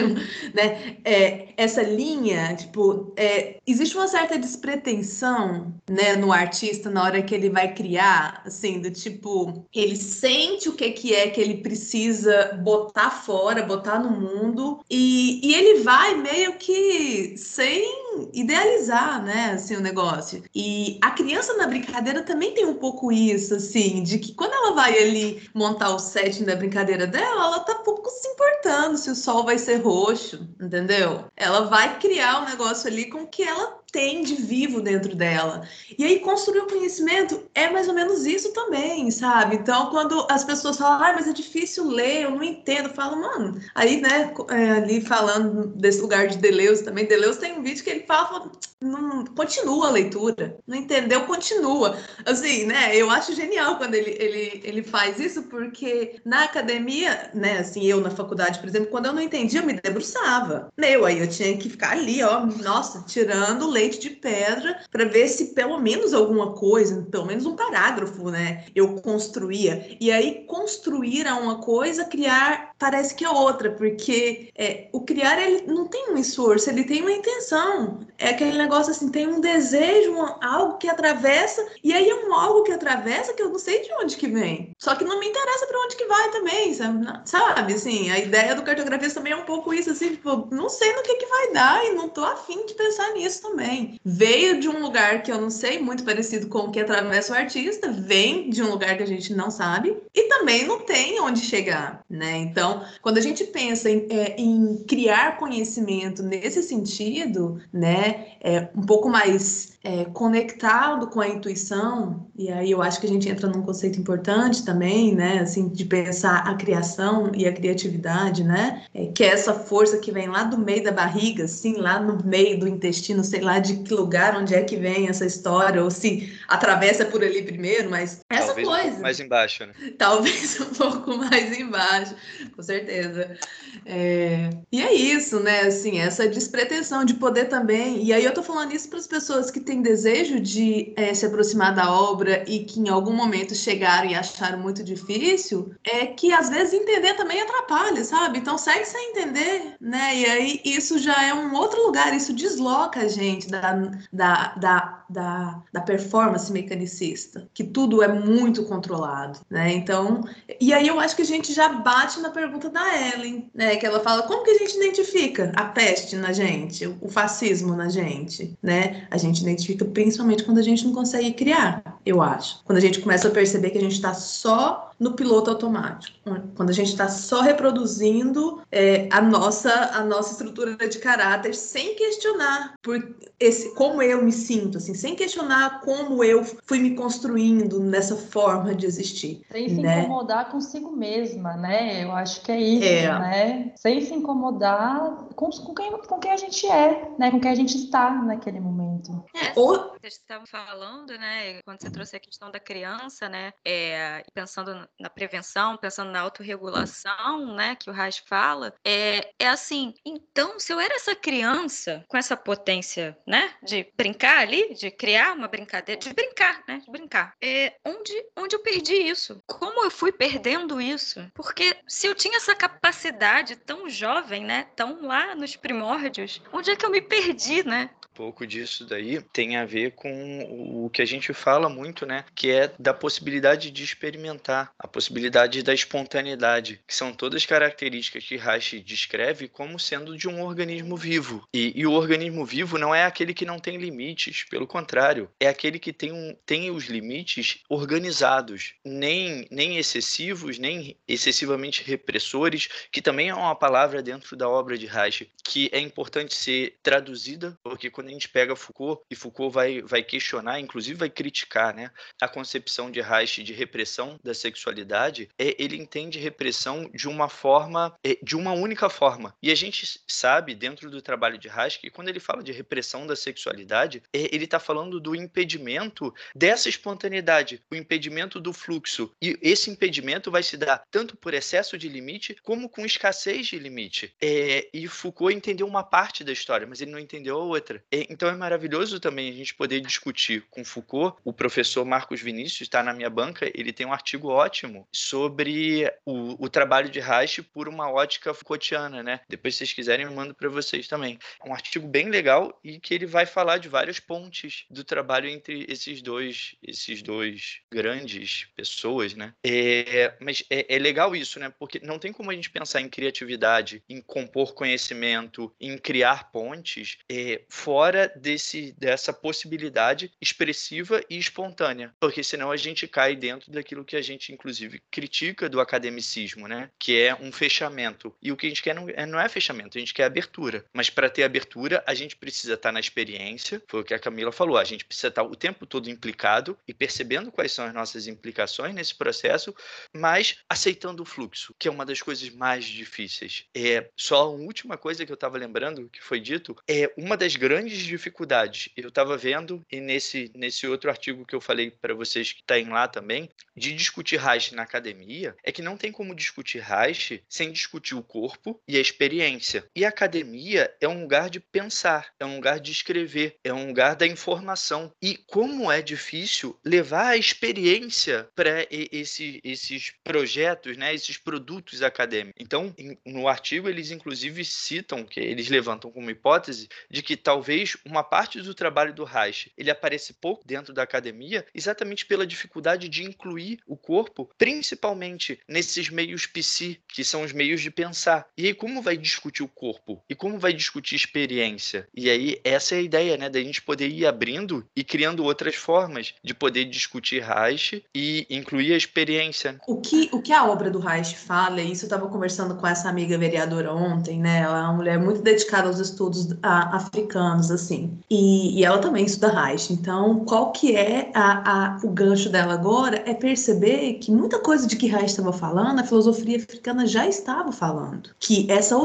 né? É, essa linha, tipo, é, existe uma certa despretensão, né, no artista na hora que ele vai criar, assim, do tipo, ele sente o que, que é que ele precisa botar fora, botar no mundo, e, e ele vai meio que sem idealizar, né, assim, o negócio. E a criança na brincadeira também tem um pouco isso, assim, de que quando ela vai ali montar o setting da brincadeira dela, ela tá pouco se importando se o sol vai ser roxo, entendeu? Ela vai criar um negócio ali com que ela tem de vivo dentro dela. E aí, construir o conhecimento é mais ou menos isso também, sabe? Então, quando as pessoas falam, ah, mas é difícil ler, eu não entendo, eu falo, mano, aí, né, é, ali falando desse lugar de Deleuze também, Deleuze tem um vídeo que ele fala, não, continua a leitura, não entendeu, continua. Assim, né, eu acho genial quando ele, ele, ele faz isso, porque na academia, né, assim, eu na faculdade, por exemplo, quando eu não entendia, eu me debruçava. Meu, aí eu tinha que ficar ali, ó, nossa, tirando leite de pedra para ver se pelo menos alguma coisa, pelo menos um parágrafo, né, eu construía. E aí, construir a uma coisa, criar parece que é outra, porque é, o criar ele não tem um esforço, ele tem uma intenção. É aquele negócio assim, tem um desejo, um, algo que atravessa, e aí é um algo que atravessa que eu não sei de onde que vem. Só que não me interessa para onde que vai também, sabe? sabe? Assim, a ideia do cartografia também é um pouco isso, assim, tipo, não sei no que que vai dar e não tô afim de pensar nisso também. Veio de um lugar que eu não sei, muito parecido com o que atravessa o artista, vem de um lugar que a gente não sabe e também não tem onde chegar, né? Então, quando a gente pensa em, é, em criar conhecimento nesse sentido, né, é um pouco mais é, conectado com a intuição, e aí eu acho que a gente entra num conceito importante também, né, assim, de pensar a criação e a criatividade, né, é, que é essa força que vem lá do meio da barriga, assim, lá no meio do intestino, sei lá de que lugar, onde é que vem essa história, ou se atravessa por ali primeiro, mas essa Talvez coisa. Um pouco mais embaixo, né? Talvez um pouco mais embaixo, com certeza. É... E é isso, né, assim, essa despretensão de poder também, e aí eu tô falando isso para as pessoas que têm têm desejo de é, se aproximar da obra e que em algum momento chegaram e acharam muito difícil, é que às vezes entender também atrapalha, sabe? Então segue sem entender, né? E aí isso já é um outro lugar, isso desloca a gente da, da, da, da, da performance mecanicista, que tudo é muito controlado, né? Então, e aí eu acho que a gente já bate na pergunta da Ellen, né? Que ela fala, como que a gente identifica a peste na gente, o fascismo na gente, né? A gente identifica principalmente quando a gente não consegue criar, eu acho. Quando a gente começa a perceber que a gente está só no piloto automático, quando a gente está só reproduzindo é, a nossa a nossa estrutura de caráter sem questionar por esse como eu me sinto, assim, sem questionar como eu fui me construindo nessa forma de existir, sem se né? incomodar consigo mesma, né? Eu acho que é isso, É. né? Sem se incomodar com, com quem com quem a gente é, né? Com quem a gente está naquele momento. É, Ou vocês estavam falando, né, quando você trouxe a questão da criança, né, é, pensando na prevenção, pensando na autorregulação, né, que o Reich fala, é, é assim, então, se eu era essa criança com essa potência, né, de brincar ali, de criar uma brincadeira, de brincar, né, de brincar, é, onde, onde eu perdi isso? Como eu fui perdendo isso? Porque se eu tinha essa capacidade tão jovem, né, tão lá nos primórdios, onde é que eu me perdi, né? Pouco disso daí tem a ver com o que a gente fala muito, né? Que é da possibilidade de experimentar, a possibilidade da espontaneidade, que são todas características que Reich descreve como sendo de um organismo vivo. E, e o organismo vivo não é aquele que não tem limites, pelo contrário, é aquele que tem, um, tem os limites organizados, nem, nem excessivos, nem excessivamente repressores, que também é uma palavra dentro da obra de Reich que é importante ser traduzida, porque quando a gente pega Foucault, e Foucault vai, vai questionar, inclusive vai criticar né, a concepção de Reich de repressão da sexualidade, é, ele entende repressão de uma forma, é, de uma única forma. E a gente sabe, dentro do trabalho de Reich, que quando ele fala de repressão da sexualidade, é, ele está falando do impedimento dessa espontaneidade, o impedimento do fluxo. E esse impedimento vai se dar tanto por excesso de limite, como com escassez de limite. É, e Foucault entendeu uma parte da história, mas ele não entendeu a outra. É, então é maravilhoso também a gente poder discutir com Foucault. O professor Marcos Vinícius está na minha banca, ele tem um artigo ótimo sobre o, o trabalho de Reich por uma ótica Foucaultiana, né? Depois, se vocês quiserem, eu mando para vocês também. É um artigo bem legal e que ele vai falar de várias pontes do trabalho entre esses dois, esses dois grandes pessoas, né? É, mas é, é legal isso, né? Porque não tem como a gente pensar em criatividade, em compor conhecimento, em criar pontes, é, fora fora desse, dessa possibilidade expressiva e espontânea, porque senão a gente cai dentro daquilo que a gente, inclusive, critica do academicismo, né? que é um fechamento. E o que a gente quer não é, não é fechamento, a gente quer abertura. Mas para ter abertura, a gente precisa estar tá na experiência, foi o que a Camila falou, a gente precisa estar tá o tempo todo implicado e percebendo quais são as nossas implicações nesse processo, mas aceitando o fluxo, que é uma das coisas mais difíceis. É só uma última coisa que eu estava lembrando que foi dito, é uma das grandes dificuldades. Eu estava vendo e nesse nesse outro artigo que eu falei para vocês que está em lá também, de discutir Reich na academia, é que não tem como discutir Reich sem discutir o corpo e a experiência. E a academia é um lugar de pensar, é um lugar de escrever, é um lugar da informação. E como é difícil levar a experiência para esse, esses projetos, né, esses produtos acadêmicos. Então, no artigo, eles inclusive citam, que eles levantam como hipótese, de que talvez uma parte do trabalho do Reich ele aparece pouco dentro da academia, exatamente pela dificuldade de incluir o corpo, principalmente nesses meios psi, que são os meios de pensar. E aí, como vai discutir o corpo? E como vai discutir experiência? E aí, essa é a ideia, né, da gente poder ir abrindo e criando outras formas de poder discutir Reich e incluir a experiência. O que, o que a obra do Reich fala, e isso eu estava conversando com essa amiga vereadora ontem, né, ela é uma mulher muito dedicada aos estudos africanos, assim, e, e ela também estuda Reich, então qual que é a, a, o gancho dela agora é perceber que muita coisa de que Reich estava falando, a filosofia africana já estava falando. Que essa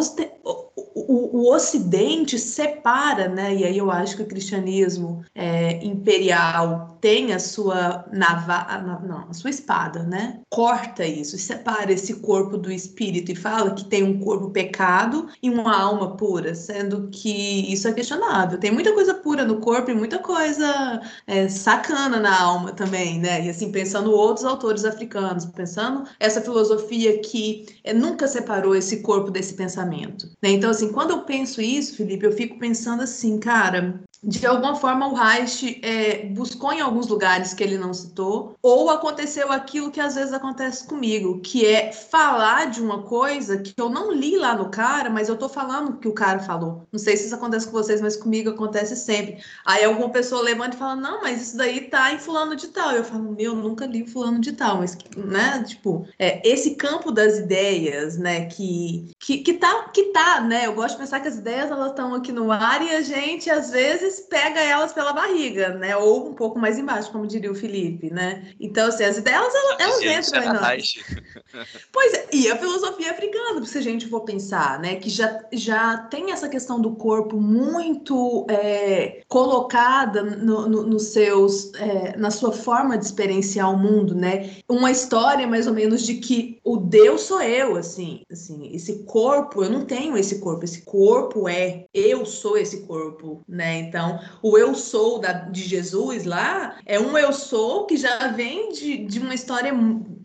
o, o, Ocidente separa, né? E aí eu acho que o cristianismo é, imperial tem a sua nava, não, a sua espada, né? Corta isso, separa esse corpo do espírito e fala que tem um corpo pecado e uma alma pura, sendo que isso é questionável. Tem muita coisa pura no corpo e muita coisa é, sacana na alma também, né? E assim, pensando outros autores africanos, pensando essa filosofia que é, nunca separou esse corpo desse pensamento. Né? Então, assim, quando eu penso isso, Felipe, eu fico pensando assim, cara, de alguma forma o Reich é, buscou em alguns lugares que ele não citou, ou aconteceu aquilo que às vezes acontece comigo, que é falar de uma coisa que eu não li lá no cara, mas eu tô falando que o cara falou. Não sei se isso acontece com vocês, mas comigo acontece sempre. Aí alguma pessoa levanta e fala, não, mas isso daí tá em fulano de tal. Eu falo, meu, nunca li fulano de tal, mas, né, tipo, é, esse campo das ideias, né, que, que, que, tá, que tá, né, eu gosto de pensar que as ideias, elas estão aqui no ar e a gente, às vezes, vezes pega elas pela barriga, né? Ou um pouco mais embaixo, como diria o Felipe, né? Então, assim, as ideias, elas, elas entram em nós. Pois é, e a filosofia africana, se a gente for pensar, né? Que já, já tem essa questão do corpo muito é, colocada no, no, nos seus, é, na sua forma de experienciar o mundo, né? Uma história, mais ou menos, de que o Deus sou eu, assim, assim, esse corpo, eu não tenho esse corpo, esse corpo é, eu sou esse corpo, né? Então, o eu sou da, de Jesus lá é um eu sou que já vem de, de uma história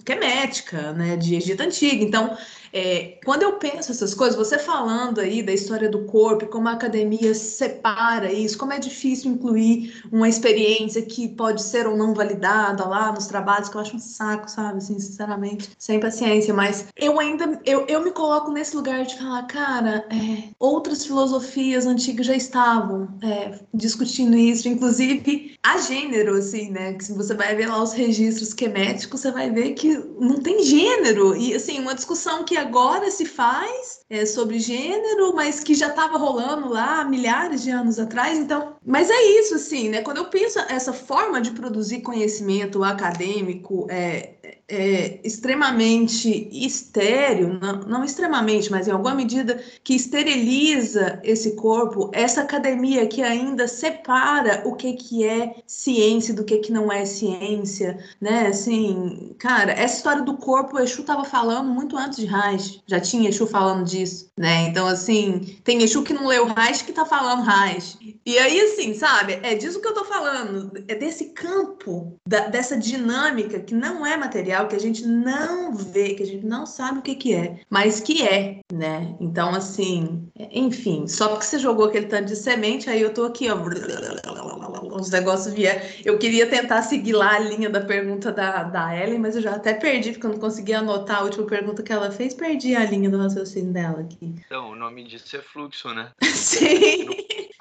quemética, né, de Egito Antigo. Então, é, quando eu penso essas coisas, você falando aí da história do corpo, como a academia separa isso, como é difícil incluir uma experiência que pode ser ou não validada lá nos trabalhos, que eu acho um saco, sabe? Assim, sinceramente, sem paciência. Mas eu ainda, eu, eu me coloco nesse lugar de falar, cara, é, outras filosofias antigas já estavam é, discutindo isso, inclusive a gênero, assim, né? Que se você vai ver lá os registros queméticos, você vai ver que não tem gênero. E, assim, uma discussão que agora se faz é, sobre gênero, mas que já estava rolando lá milhares de anos atrás. Então, mas é isso, assim, né? Quando eu penso essa forma de produzir conhecimento acadêmico, é, é, extremamente estéreo, não, não, extremamente, mas em alguma medida que esteriliza esse corpo, essa academia que ainda separa o que, que é ciência do que, que não é ciência, né? Assim, cara, essa história do corpo, o Exu estava falando muito antes de Reich, já tinha Exu falando disso, né? Então, assim, tem Exu que não leu Reich que tá falando Reich. E aí, assim, sabe, é disso que eu tô falando, é desse campo, da, dessa dinâmica que não é material material que a gente não vê, que a gente não sabe o que, que é, mas que é, né? Então, assim, enfim, só porque você jogou aquele tanto de semente, aí eu tô aqui, ó, os negócios vieram. Eu queria tentar seguir lá a linha da pergunta da, da Ellen, mas eu já até perdi, porque eu não consegui anotar a última pergunta que ela fez, perdi a linha do raciocínio dela aqui. Então, o nome disso é fluxo, né? Sim.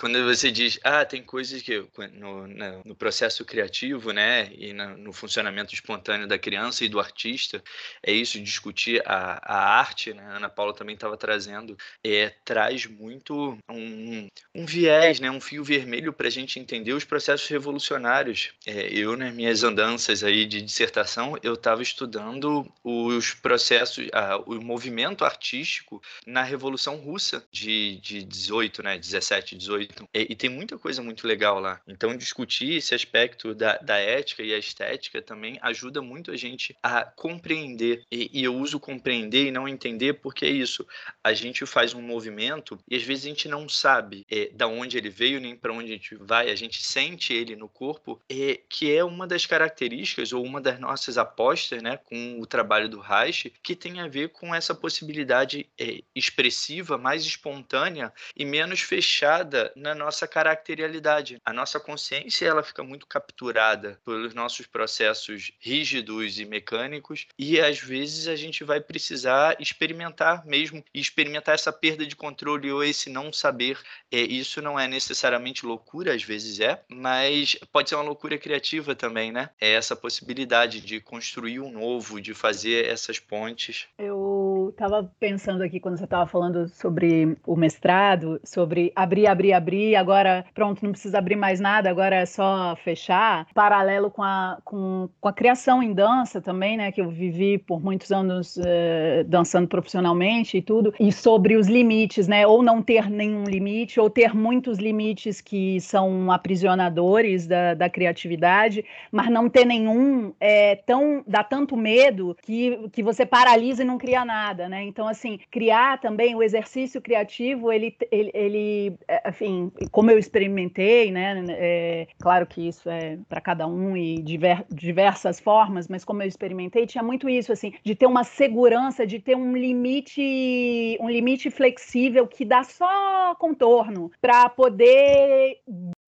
quando você diz, ah, tem coisas que no, no processo criativo, né, e no funcionamento espontâneo da criança e do artista, é isso, discutir a, a arte, né, a Ana Paula também estava trazendo, é, traz muito um, um viés, né, um fio vermelho para a gente entender os processos revolucionários. É, eu, nas minhas andanças aí de dissertação, eu estava estudando os processos, o movimento artístico na Revolução Russa de, de 18, né, 17, 18. E, e, tem muita coisa muito legal lá. Então, discutir esse aspecto da, da ética e a estética também ajuda muito a gente a compreender. E, e eu uso compreender e não entender porque é isso. A gente faz um movimento e às vezes a gente não sabe é, da onde ele veio nem para onde a gente vai. A gente sente ele no corpo, é, que é uma das características ou uma das nossas apostas, né, com o trabalho do Reich, que tem a ver com essa possibilidade é, expressiva, mais espontânea e menos fechada na nossa caracterialidade. A nossa consciência ela fica muito capturada pelos nossos processos rígidos e mecânicos e às vezes a gente vai precisar experimentar mesmo e experimentar essa perda de controle ou esse não saber. É, isso não é necessariamente loucura, às vezes é, mas pode ser uma loucura criativa também, né? É essa possibilidade de construir um novo, de fazer essas pontes. Eu estava pensando aqui quando você estava falando sobre o mestrado, sobre abrir, abrir, abrir, agora pronto, não precisa abrir mais nada, agora é só fechar. Paralelo com a, com, com a criação em dança também, né? Que eu vivi por muitos anos uh, dançando profissionalmente e tudo, e sobre os limites, né? Ou não ter nenhum limite, ou ter muitos limites que são aprisionadores da, da criatividade, mas não ter nenhum é tão dá tanto medo que, que você paralisa e não cria nada, né? Então, assim, criar também o exercício criativo, ele, ele, ele enfim, como eu experimentei, né? É, claro que isso é para cada um e diver, diversas formas, mas como eu experimentei, tinha muito isso, assim, de ter uma segurança, de ter um limite, um limite flexível que dá só contorno para poder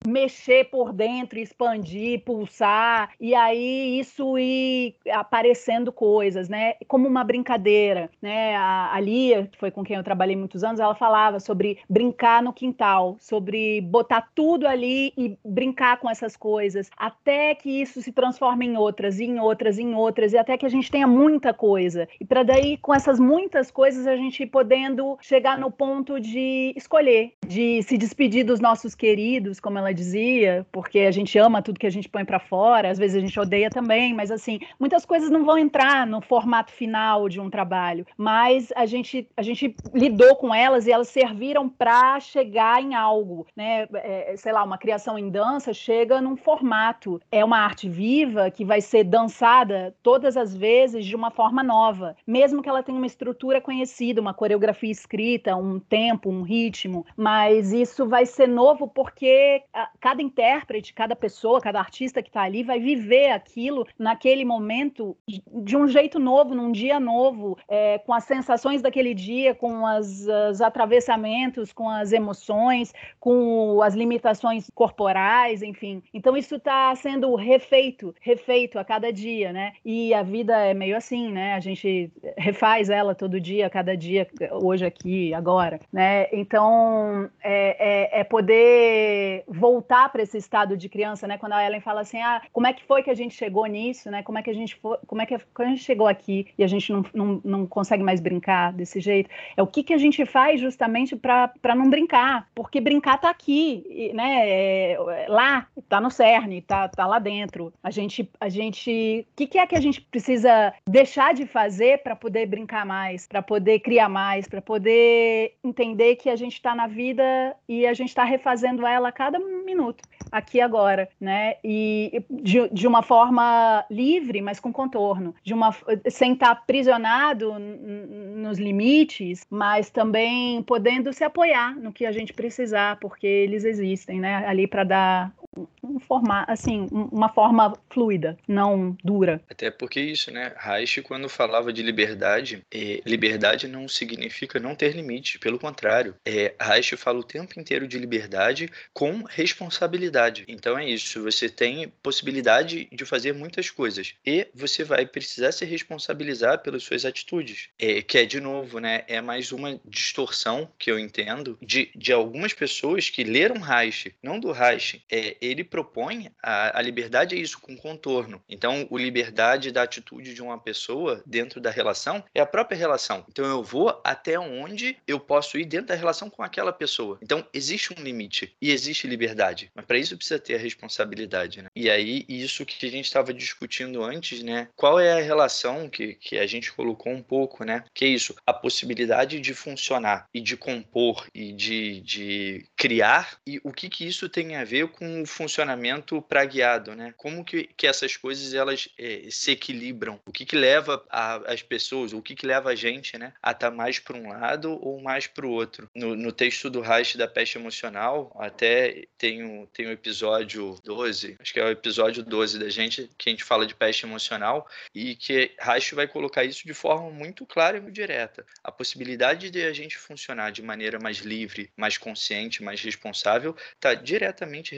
mexer por dentro, expandir, pulsar, e aí isso ir aparecendo coisas, né? Como uma brincadeira, né? A, Lia, que foi com quem eu trabalhei muitos anos, ela falava sobre brincar no quintal, sobre botar tudo ali e brincar com essas coisas, até que isso se transforme em outras, em outras, em outras, e até que a gente tenha muita coisa. E para daí, com essas muitas coisas, a gente podendo chegar no ponto de escolher, de se despedir dos nossos queridos, como ela dizia, porque a gente ama tudo que a gente põe para fora, às vezes a gente odeia também, mas assim, muitas coisas não vão entrar no formato final de um trabalho, mas a gente, a gente lidou com elas e elas serviram para chegar em algo, né? É, sei lá, uma criação em dança chega num formato, é uma arte viva que vai ser dançada todas as vezes de uma forma nova, mesmo que ela tenha uma estrutura conhecida, uma coreografia escrita, um tempo, um ritmo, mas isso vai ser novo porque cada intérprete, cada pessoa, cada artista que está ali vai viver aquilo naquele momento de um jeito novo, num dia novo, é, com as sensações daquele dia, com as, os atravessamentos, com as emoções, com as limitações corporais, enfim. Então isso está sendo refeito, refeito a cada dia, né? E a vida é meio assim, né? A gente refaz ela todo dia, cada dia, hoje aqui, agora, né? Então é, é, é poder voltar para esse estado de criança, né? Quando a Ellen fala assim, ah, como é que foi que a gente chegou nisso, né? Como é que a gente foi, como é que a gente chegou aqui e a gente não, não, não consegue mais brincar desse jeito? É o que, que a gente faz justamente para não brincar, porque brincar tá aqui, né? É, lá, tá no cerne, tá, tá lá dentro. A gente, a gente, o que, que é que a gente precisa deixar de fazer para poder brincar mais, para poder criar mais, para poder entender que a gente está na vida e a gente está refazendo ela a cada minuto, aqui agora, né? E de, de uma forma livre, mas com contorno, de uma sem estar aprisionado nos limites, mas também podendo se apoiar no que a gente precisar, porque eles existem, né? Ali para dar um formato, assim, uma forma fluida, não dura. Até porque isso, né? Reich, quando falava de liberdade, é, liberdade não significa não ter limite, pelo contrário. É, Reich fala o tempo inteiro de liberdade com responsabilidade. Então é isso, você tem possibilidade de fazer muitas coisas e você vai precisar se responsabilizar pelas suas atitudes. É, que é, de novo, né? É mais uma distorção que eu entendo de, de algumas pessoas que leram Reich, não do Reich. É, ele propõe a, a liberdade é isso, com contorno. Então, o liberdade da atitude de uma pessoa dentro da relação é a própria relação. Então, eu vou até onde eu posso ir dentro da relação com aquela pessoa. Então, existe um limite e existe liberdade. Mas para isso precisa ter a responsabilidade, né? E aí, isso que a gente estava discutindo antes, né? Qual é a relação que, que a gente colocou um pouco, né? Que é isso, a possibilidade de funcionar e de compor e de, de criar e o que que isso tem a ver com o funcionamento pragueado, né? Como que, que essas coisas elas é, se equilibram? O que que leva a, as pessoas, o que que leva a gente, né, a estar tá mais para um lado ou mais para o outro? No, no texto do Reich da peste emocional, até tem o, tem o episódio 12, acho que é o episódio 12 da gente, que a gente fala de peste emocional e que Reich vai colocar isso de forma muito clara e direta. A possibilidade de a gente funcionar de maneira mais livre, mais consciente, mais responsável, está diretamente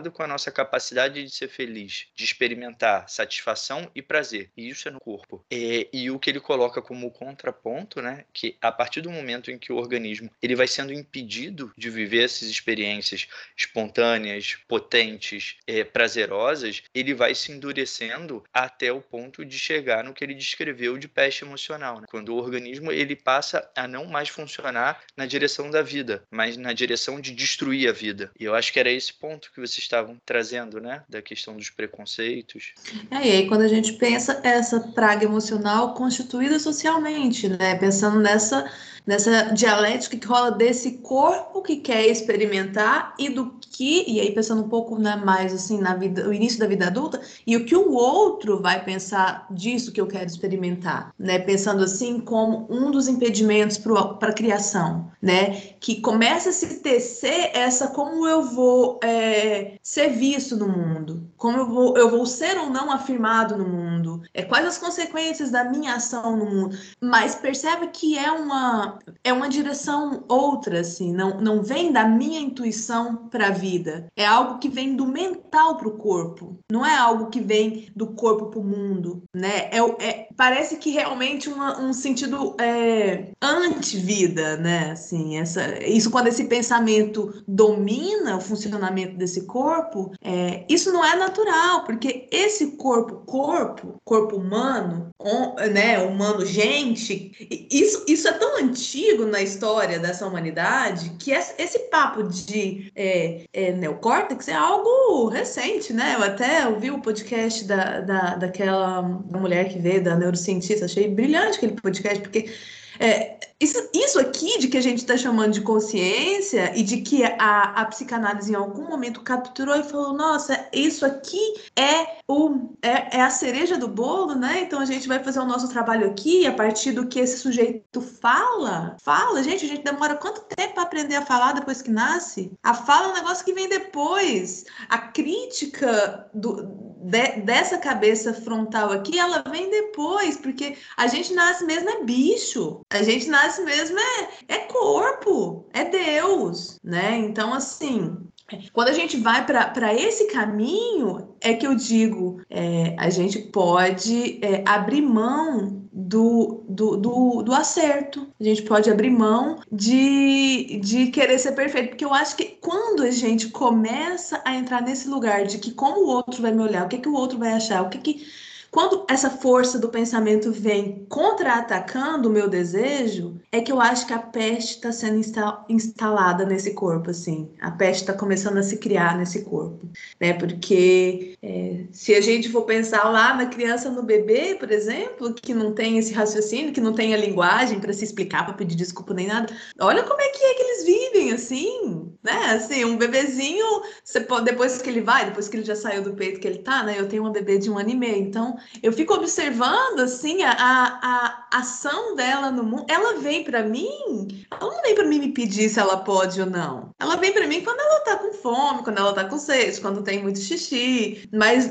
relacionado com a nossa capacidade de ser feliz, de experimentar satisfação e prazer. E isso é no corpo. É, e o que ele coloca como contraponto, né, que a partir do momento em que o organismo ele vai sendo impedido de viver essas experiências espontâneas, potentes, é, prazerosas, ele vai se endurecendo até o ponto de chegar no que ele descreveu de peste emocional, né? quando o organismo ele passa a não mais funcionar na direção da vida, mas na direção de destruir a vida. E eu acho que era esse ponto que vocês estavam trazendo, né, da questão dos preconceitos. É, e aí quando a gente pensa essa praga emocional constituída socialmente, né, pensando nessa nessa dialética que rola desse corpo que quer experimentar e do que, e aí pensando um pouco né, mais assim na vida, o início da vida adulta, e o que o outro vai pensar disso que eu quero experimentar, né? Pensando assim como um dos impedimentos para a criação, né? Que começa a se tecer essa como eu vou é, ser visto no mundo, como eu vou, eu vou ser ou não afirmado no mundo, é, quais as consequências da minha ação no mundo, mas percebe que é uma é uma direção outra, assim, não, não vem da minha intuição para a vida. É algo que vem do mental para o corpo, não é algo que vem do corpo para o mundo, né? É, é, parece que realmente uma, um sentido é, anti-vida, né? Assim, essa, isso quando esse pensamento domina o funcionamento desse corpo, é, isso não é natural, porque esse corpo, corpo, corpo humano, on, né, humano gente, isso, isso é tão antigo antigo na história dessa humanidade que esse papo de é, é, neocórtex é algo recente, né? Eu até ouvi o podcast da, da, daquela mulher que veio, da neurocientista, achei brilhante aquele podcast, porque é, isso, isso aqui de que a gente está chamando de consciência e de que a, a psicanálise em algum momento capturou e falou: nossa, isso aqui é, o, é, é a cereja do bolo, né? Então a gente vai fazer o nosso trabalho aqui a partir do que esse sujeito fala. Fala, gente, a gente demora quanto tempo para aprender a falar depois que nasce? A fala é um negócio que vem depois. A crítica do de, dessa cabeça frontal aqui, ela vem depois, porque a gente nasce mesmo é bicho, a gente nasce mesmo é, é corpo, é Deus, né? Então, assim, quando a gente vai para esse caminho, é que eu digo, é, a gente pode é, abrir mão do, do, do, do, acerto, a gente pode abrir mão de, de querer ser perfeito, porque eu acho que quando a gente começa a entrar nesse lugar de que como o outro vai me olhar, o que, que o outro vai achar, o que, que quando essa força do pensamento vem contra-atacando o meu desejo, é que eu acho que a peste está sendo insta instalada nesse corpo, assim. A peste está começando a se criar nesse corpo, né? Porque é, se a gente for pensar lá na criança, no bebê, por exemplo, que não tem esse raciocínio, que não tem a linguagem para se explicar, para pedir desculpa nem nada, olha como é que é que eles vivem assim, né? Assim, um bebezinho, você pode, depois que ele vai, depois que ele já saiu do peito que ele tá, né? Eu tenho uma bebê de um ano e meio, então eu fico observando assim a, a, a ação dela no mundo. Ela vem para mim, ela não vem para mim me pedir se ela pode ou não. Ela vem para mim quando ela tá com fome, quando ela tá com sede, quando tem muito xixi, mas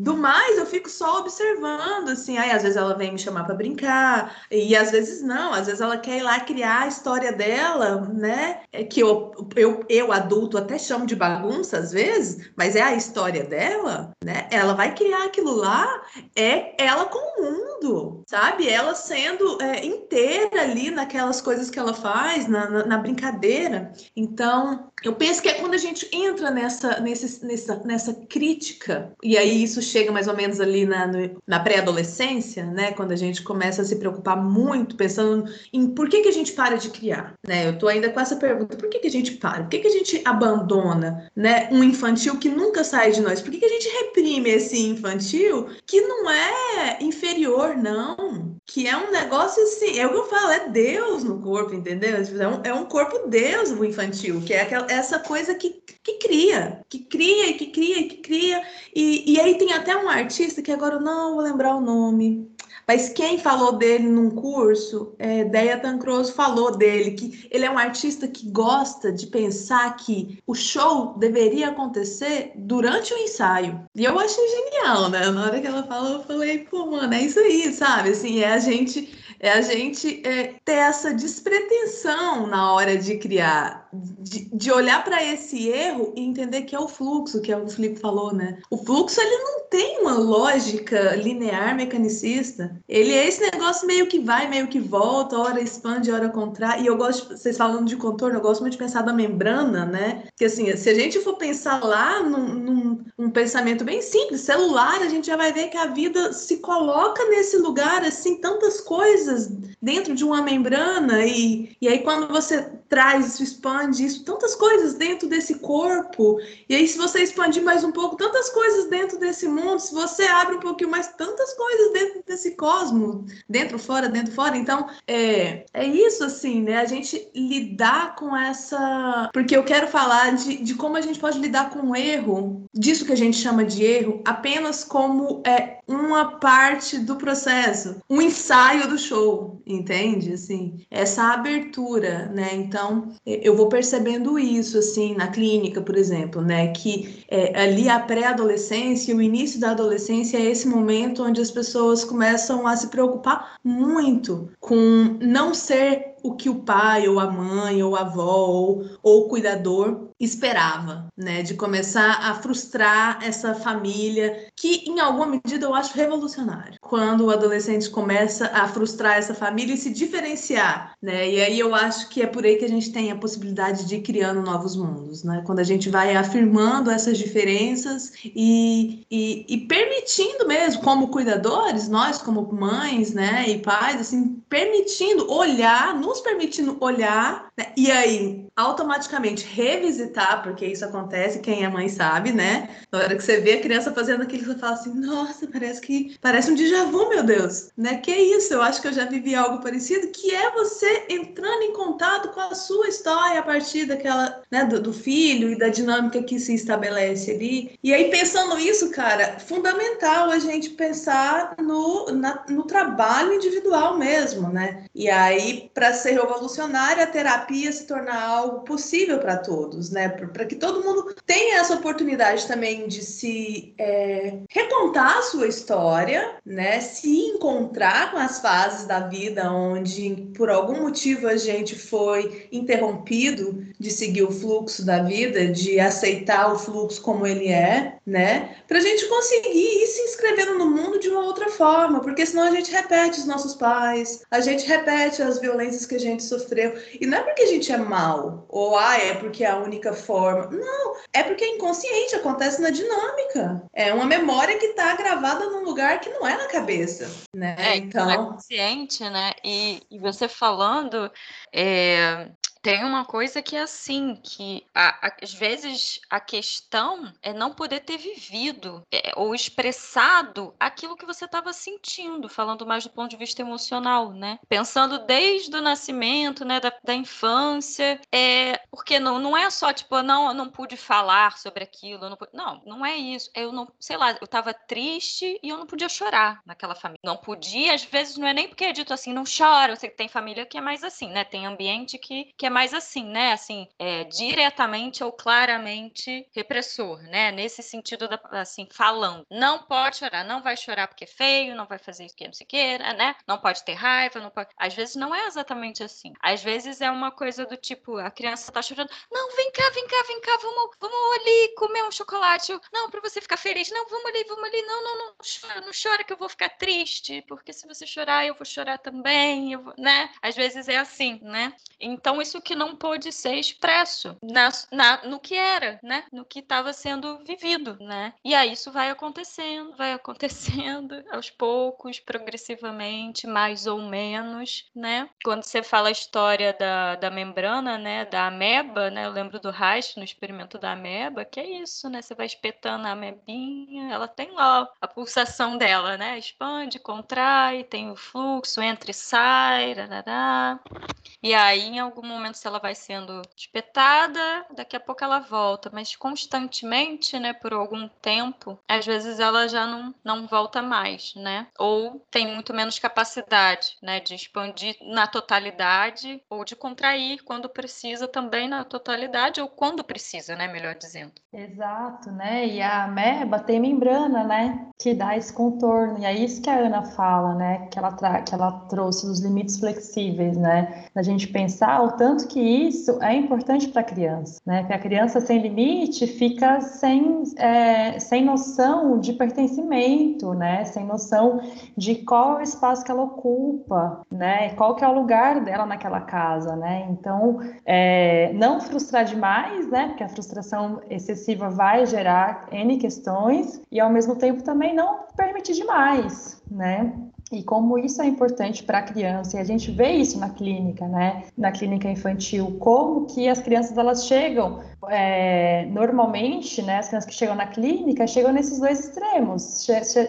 do mais, eu fico só observando, assim, aí às vezes ela vem me chamar para brincar, e às vezes não, às vezes ela quer ir lá criar a história dela, né? É que eu, eu, eu adulto até chamo de bagunça às vezes, mas é a história dela, né? Ela vai criar aquilo lá, é ela com o mundo, sabe? Ela sendo é, inteira ali naquelas coisas que ela faz, na, na, na, brincadeira. Então, eu penso que é quando a gente entra nessa, nesse, nessa, nessa crítica, e aí isso chega mais ou menos ali na, na pré-adolescência, né? Quando a gente começa a se preocupar muito, pensando em por que, que a gente para de criar, né? Eu tô ainda com essa pergunta, por que, que a gente para? Por que, que a gente abandona, né? Um infantil que nunca sai de nós? Por que, que a gente reprime esse infantil que não é inferior, não? Que é um negócio assim, é o que eu falo, é Deus no corpo, entendeu? É um, é um corpo Deus o infantil, que é aquela, essa coisa que, que cria, que cria e que cria e que cria. E, e aí tem a até um artista que agora eu não vou lembrar o nome. Mas quem falou dele num curso, é, Deia Tancroso falou dele, que ele é um artista que gosta de pensar que o show deveria acontecer durante o ensaio. E eu achei genial, né? Na hora que ela falou, eu falei, pô, mano, é isso aí, sabe? Assim, é a gente é a gente é, ter essa despretensão na hora de criar, de, de olhar para esse erro e entender que é o fluxo, que é o que o Felipe falou, né? O fluxo ele não tem uma lógica linear mecanicista. Ele é esse negócio meio que vai, meio que volta, hora expande, hora contrai. E eu gosto, vocês falando de contorno, eu gosto muito de pensar da membrana, né? Que assim, se a gente for pensar lá num, num um pensamento bem simples, celular, a gente já vai ver que a vida se coloca nesse lugar, assim, tantas coisas coisas dentro de uma membrana e, e aí quando você traz isso, expande isso, tantas coisas dentro desse corpo, e aí se você expandir mais um pouco, tantas coisas dentro desse mundo, se você abre um pouquinho mais, tantas coisas dentro desse cosmos, dentro, fora, dentro, fora, então é, é isso assim, né, a gente lidar com essa, porque eu quero falar de, de como a gente pode lidar com o erro, disso que a gente chama de erro, apenas como é, uma parte do processo, um ensaio do show, entende? Assim, essa abertura, né? Então, eu vou percebendo isso, assim, na clínica, por exemplo, né? Que é, ali a pré-adolescência, o início da adolescência é esse momento onde as pessoas começam a se preocupar muito com não ser o que o pai ou a mãe ou a avó ou, ou o cuidador esperava, né, de começar a frustrar essa família, que em alguma medida eu acho revolucionário. Quando o adolescente começa a frustrar essa família e se diferenciar, né? E aí eu acho que é por aí que a gente tem a possibilidade de ir criando novos mundos, né? Quando a gente vai afirmando essas diferenças e, e, e permitindo mesmo, como cuidadores, nós como mães, né, e pais, assim, permitindo olhar, nos permitindo olhar, né? e aí automaticamente revisitar, porque isso acontece, quem é mãe sabe, né? Na hora que você vê a criança fazendo aquilo, você fala assim, nossa, parece que parece um déjà vu, meu Deus, né? Que isso? Eu acho que eu já vivi algo parecido, que é você entrando em contato com a sua história a partir daquela, né, do, do filho e da dinâmica que se estabelece ali. E aí pensando isso, cara, fundamental a gente pensar no, na, no trabalho individual mesmo, né? E aí para ser revolucionária, a terapia se tornar algo algo possível para todos, né? Para que todo mundo tenha essa oportunidade também de se é, recontar a sua história, né? Se encontrar com as fases da vida onde por algum motivo a gente foi interrompido de seguir o fluxo da vida, de aceitar o fluxo como ele é, né? Para a gente conseguir ir se inscrevendo no mundo de uma outra forma, porque senão a gente repete os nossos pais, a gente repete as violências que a gente sofreu. E não é porque a gente é mal, ou ah, é porque é a única forma. Não, é porque é inconsciente, acontece na dinâmica. É uma memória que está gravada num lugar que não é na cabeça, né? É, então, é consciente, né? E, e você falando, é, tem uma coisa que é assim, que a, a, às vezes a questão é não poder ter vivido é, ou expressado aquilo que você estava sentindo, falando mais do ponto de vista emocional, né? Pensando desde o nascimento, né, da, da infância, é, porque não, não é só tipo, não, eu não pude falar sobre aquilo, não, pude, não, não é isso. Eu não, sei lá, eu estava triste e eu não podia chorar naquela família. Não podia, às vezes não é nem porque é dito assim, não chora. Eu sei que tem família que é mais assim, né? Tem ambiente que, que é mais assim, né? Assim, é, diretamente ou claramente repressor, né? Nesse sentido, da, assim, falando. Não pode chorar, não vai chorar porque é feio, não vai fazer isso que não se queira, né? Não pode ter raiva, não pode. Às vezes não é exatamente assim. Às vezes é uma coisa do tipo, a criança tá chorando, não, vem cá, vem cá, vem cá, vamos, vamos ali comer um chocolate. Não, para você ficar feliz. Não, vamos ali, vamos ali. Não, não, não, não chora, não chora que eu vou ficar triste, porque se você chorar, eu vou chorar também, vou, né? Às vezes é assim, né? Então, isso que não pôde ser expresso na, na, no que era, né? No que estava sendo vivido, né? E aí isso vai acontecendo, vai acontecendo aos poucos, progressivamente, mais ou menos, né? Quando você fala a história da, da membrana, né? Da ameba, né? Eu lembro do Reich no experimento da ameba, que é isso, né? Você vai espetando a amebinha, ela tem lá a pulsação dela, né? Expande, contrai, tem o fluxo, entra e sai, rarará. E aí, em algum momento, se ela vai sendo espetada, daqui a pouco ela volta, mas constantemente, né, por algum tempo, às vezes ela já não, não volta mais, né? Ou tem muito menos capacidade, né, de expandir na totalidade ou de contrair quando precisa também na totalidade ou quando precisa, né, melhor dizendo. Exato, né? E a ameba tem membrana, né, que dá esse contorno. E é isso que a Ana fala, né, que ela, que ela trouxe dos limites flexíveis, né? Da gente pensar o tanto que isso é importante para a criança, né? Que a criança sem limite fica sem, é, sem noção de pertencimento, né? Sem noção de qual é o espaço que ela ocupa, né? Qual que é o lugar dela naquela casa, né? Então, é, não frustrar demais, né? Porque a frustração excessiva vai gerar N questões e, ao mesmo tempo, também não permitir demais, né? E como isso é importante para a criança, e a gente vê isso na clínica, né? Na clínica infantil, como que as crianças elas chegam é, normalmente, né, as crianças que chegam na clínica chegam nesses dois extremos,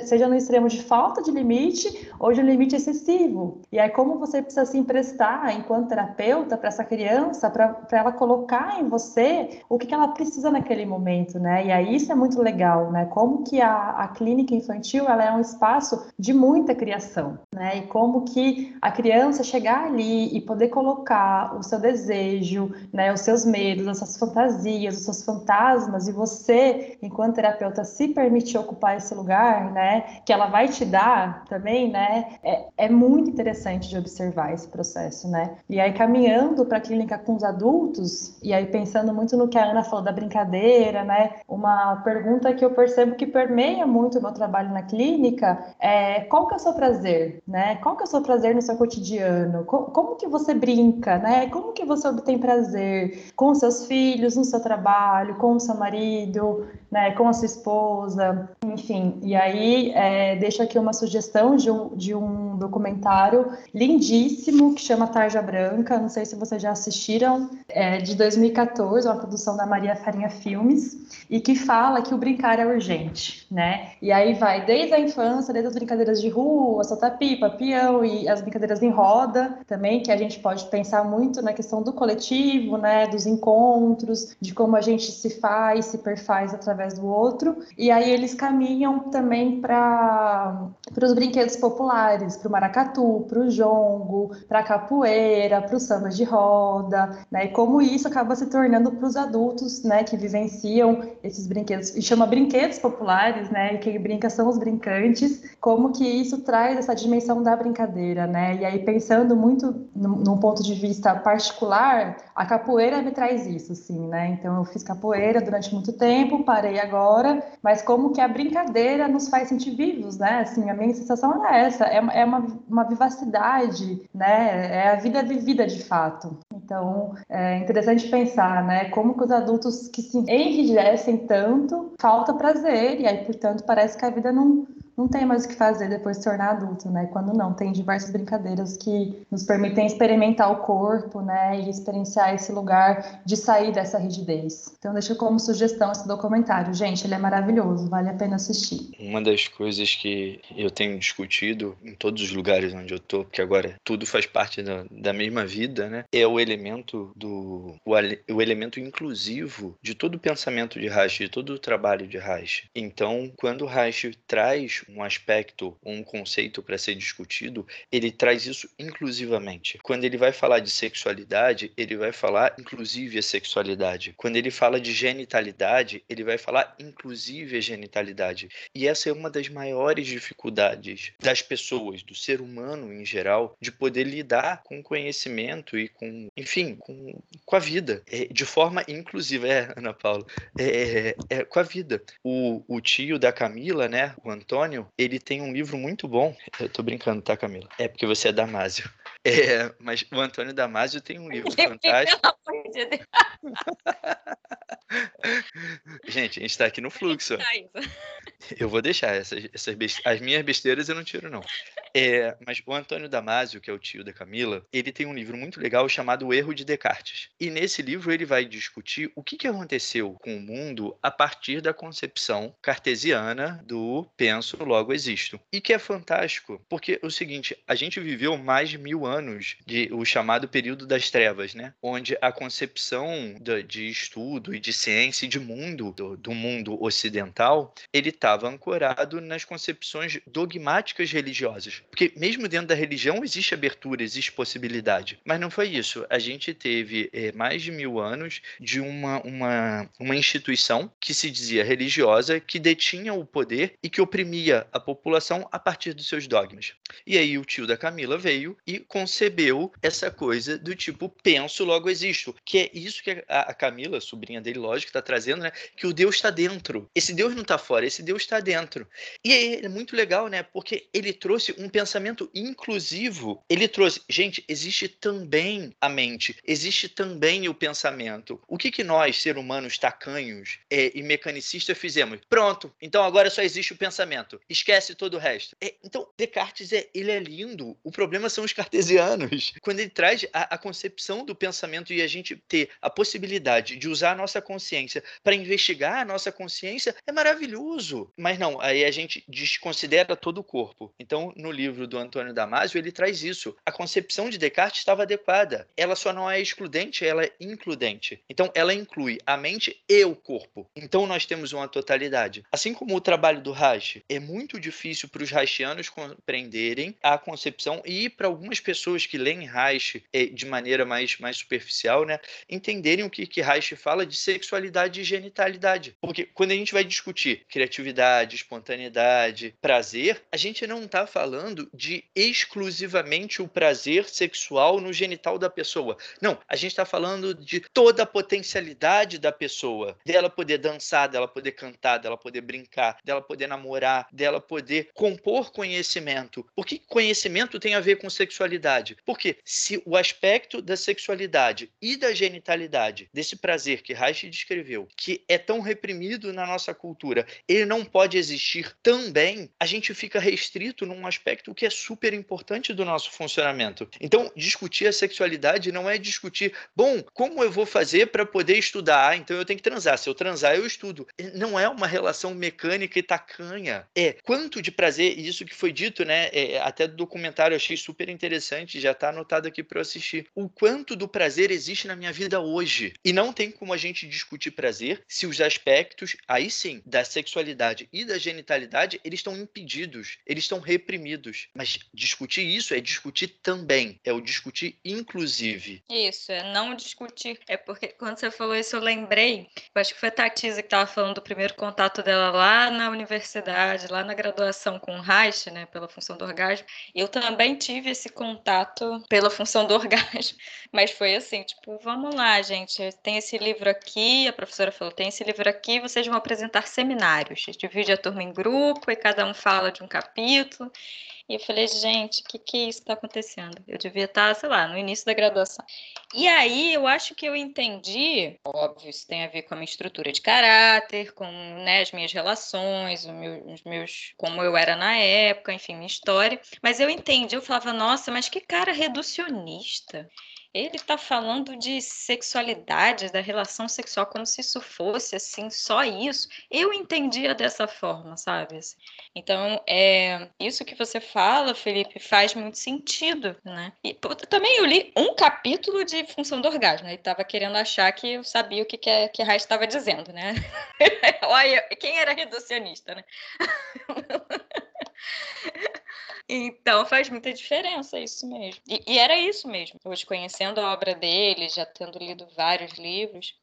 seja no extremo de falta de limite ou de um limite excessivo. E aí, como você precisa se emprestar enquanto terapeuta para essa criança, para ela colocar em você o que, que, ela precisa naquele momento, né? E aí isso é muito legal, né? Como que a, a clínica infantil ela é um espaço de muita criação, né? E como que a criança chegar ali e poder colocar o seu desejo, né, os seus medos, as suas fantasias fantasias, os seus fantasmas, e você, enquanto terapeuta, se permitir ocupar esse lugar, né, que ela vai te dar também, né, é, é muito interessante de observar esse processo, né. E aí, caminhando para a clínica com os adultos, e aí pensando muito no que a Ana falou da brincadeira, né, uma pergunta que eu percebo que permeia muito o meu trabalho na clínica é qual que é o seu prazer, né, qual que é o seu prazer no seu cotidiano, como, que você brinca, né, como que você obtém prazer com seus filhos, no seu trabalho, com o seu marido, né, com a sua esposa, enfim. E aí é, deixo aqui uma sugestão de um, de um documentário lindíssimo que chama Tarja Branca, não sei se vocês já assistiram, é de 2014, uma produção da Maria Farinha Filmes, e que fala que o brincar é urgente, né? E aí vai desde a infância, desde as brincadeiras de rua, soltar pipa, peão e as brincadeiras em roda também, que a gente pode pensar muito na questão do coletivo, né, dos encontros, de como a gente se faz, se perfaz através do outro. E aí eles caminham também para os brinquedos populares, para o maracatu, para o jongo, para a capoeira, para o samba de roda, né? E como isso acaba se tornando para os adultos, né, que vivenciam esses brinquedos e chama brinquedos populares, né? E quem brinca são os brincantes. Como que isso traz essa dimensão da brincadeira, né? E aí pensando muito num ponto de vista particular, a capoeira me traz isso, sim, né? Então eu fiz capoeira durante muito tempo, parei agora, mas como que a brincadeira nos faz sentir vivos, né? Assim, a minha sensação é essa, é, é uma, uma vivacidade, né? É a vida vivida de fato. Então é interessante pensar, né? Como que os adultos que se enrijecem tanto, falta prazer, e aí, portanto, parece que a vida não não tem mais o que fazer depois de se tornar adulto, né? Quando não, tem diversas brincadeiras que nos permitem experimentar o corpo, né? E experienciar esse lugar de sair dessa rigidez. Então, deixa como sugestão esse documentário. Gente, ele é maravilhoso, vale a pena assistir. Uma das coisas que eu tenho discutido em todos os lugares onde eu tô, porque agora tudo faz parte da, da mesma vida, né? É o elemento do o, o elemento inclusivo de todo o pensamento de Reich, de todo o trabalho de Reich. Então, quando Reich traz um aspecto, um conceito para ser discutido, ele traz isso inclusivamente. Quando ele vai falar de sexualidade, ele vai falar inclusive a sexualidade. Quando ele fala de genitalidade, ele vai falar inclusive a genitalidade. E essa é uma das maiores dificuldades das pessoas, do ser humano em geral, de poder lidar com conhecimento e com, enfim, com, com a vida, é, de forma inclusiva. É, Ana Paula, é, é, é, com a vida. O, o tio da Camila, né, o Antônio, ele tem um livro muito bom. Eu tô brincando, tá, Camila? É porque você é Damásio. É, mas o Antônio Damasio tem um livro fantástico. gente, a gente está aqui no fluxo. Eu vou deixar essas, essas as minhas besteiras eu não tiro não. É, mas o Antônio Damasio, que é o tio da Camila, ele tem um livro muito legal chamado O Erro de Descartes. E nesse livro ele vai discutir o que, que aconteceu com o mundo a partir da concepção cartesiana do penso, logo existo. E que é fantástico, porque é o seguinte, a gente viveu mais de mil anos de o chamado período das trevas, né? Onde a concepção de, de estudo e de ciência e de mundo, do, do mundo ocidental, ele estava ancorado nas concepções dogmáticas religiosas. Porque mesmo dentro da religião existe abertura, existe possibilidade. Mas não foi isso. A gente teve é, mais de mil anos de uma, uma, uma instituição que se dizia religiosa, que detinha o poder e que oprimia a população a partir dos seus dogmas. E aí o tio da Camila veio e concebeu essa coisa do tipo penso, logo existo. Que é isso que a, a Camila, sobrinha dele, lógico, está trazendo, né? Que o Deus está dentro. Esse Deus não está fora, esse Deus está dentro. E aí é muito legal, né? Porque ele trouxe um pensamento inclusivo, ele trouxe, gente, existe também a mente, existe também o pensamento. O que, que nós, seres humanos tacanhos é, e mecanicistas, fizemos? Pronto, então agora só existe o pensamento. Esquece todo o resto. É, então, Descartes, é, ele é lindo. O problema são os cartesianos. Quando ele traz a, a concepção do pensamento e a gente ter a possibilidade de usar a nossa consciência para investigar a nossa consciência, é maravilhoso. Mas não, aí a gente desconsidera todo o corpo. Então, no livro do Antônio Damasio, ele traz isso. A concepção de Descartes estava adequada. Ela só não é excludente, ela é includente. Então, ela inclui a mente e o corpo. Então, nós temos uma totalidade. Assim como o trabalho do Reich, é muito difícil para os Reichianos compreenderem a concepção e para algumas pessoas que leem Reich é, de maneira mais, mais superficial, né, entenderem o que, que Reich fala de sexualidade e genitalidade. Porque quando a gente vai discutir criatividade, espontaneidade, prazer, a gente não está falando de exclusivamente o prazer sexual no genital da pessoa. Não, a gente está falando de toda a potencialidade da pessoa, dela poder dançar, dela poder cantar, dela poder brincar, dela poder namorar, dela poder compor conhecimento. Por que conhecimento tem a ver com sexualidade? Porque se o aspecto da sexualidade e da genitalidade, desse prazer que Reich descreveu, que é tão reprimido na nossa cultura, ele não pode existir também, a gente fica restrito num aspecto que é super importante do nosso funcionamento. Então, discutir a sexualidade não é discutir, bom, como eu vou fazer para poder estudar? Ah, então eu tenho que transar. Se eu transar, eu estudo. Não é uma relação mecânica e tacanha. É quanto de prazer, e isso que foi dito, né? É, até do documentário, eu achei super interessante, já está anotado aqui para eu assistir. O quanto do prazer existe na minha vida hoje. E não tem como a gente discutir prazer se os aspectos, aí sim, da sexualidade e da genitalidade, eles estão impedidos, eles estão reprimidos. Mas discutir isso é discutir também, é o discutir inclusive. Isso, é não discutir. É porque quando você falou isso, eu lembrei, eu acho que foi a Tatisa que estava falando do primeiro contato dela lá na universidade, lá na graduação com o Reich, né, pela função do orgasmo. Eu também tive esse contato pela função do orgasmo, mas foi assim, tipo, vamos lá, gente, tem esse livro aqui, a professora falou, tem esse livro aqui, vocês vão apresentar seminários. Divide a turma em grupo e cada um fala de um capítulo. E eu falei, gente, o que, que isso está acontecendo? Eu devia estar, sei lá, no início da graduação. E aí eu acho que eu entendi, óbvio, isso tem a ver com a minha estrutura de caráter, com né, as minhas relações, meu, os meus, como eu era na época, enfim, minha história. Mas eu entendi, eu falava, nossa, mas que cara reducionista. Ele está falando de sexualidade, da relação sexual, como se isso fosse assim, só isso. Eu entendia dessa forma, sabe? Assim. Então, é, isso que você fala, Felipe, faz muito sentido, né? E também eu li um capítulo de função do orgasmo. Ele estava querendo achar que eu sabia o que, que, a, que a estava dizendo, né? Olha, quem era reducionista, né? Então faz muita diferença isso mesmo. E, e, era isso mesmo. Hoje, conhecendo a obra dele, já tendo lido vários livros,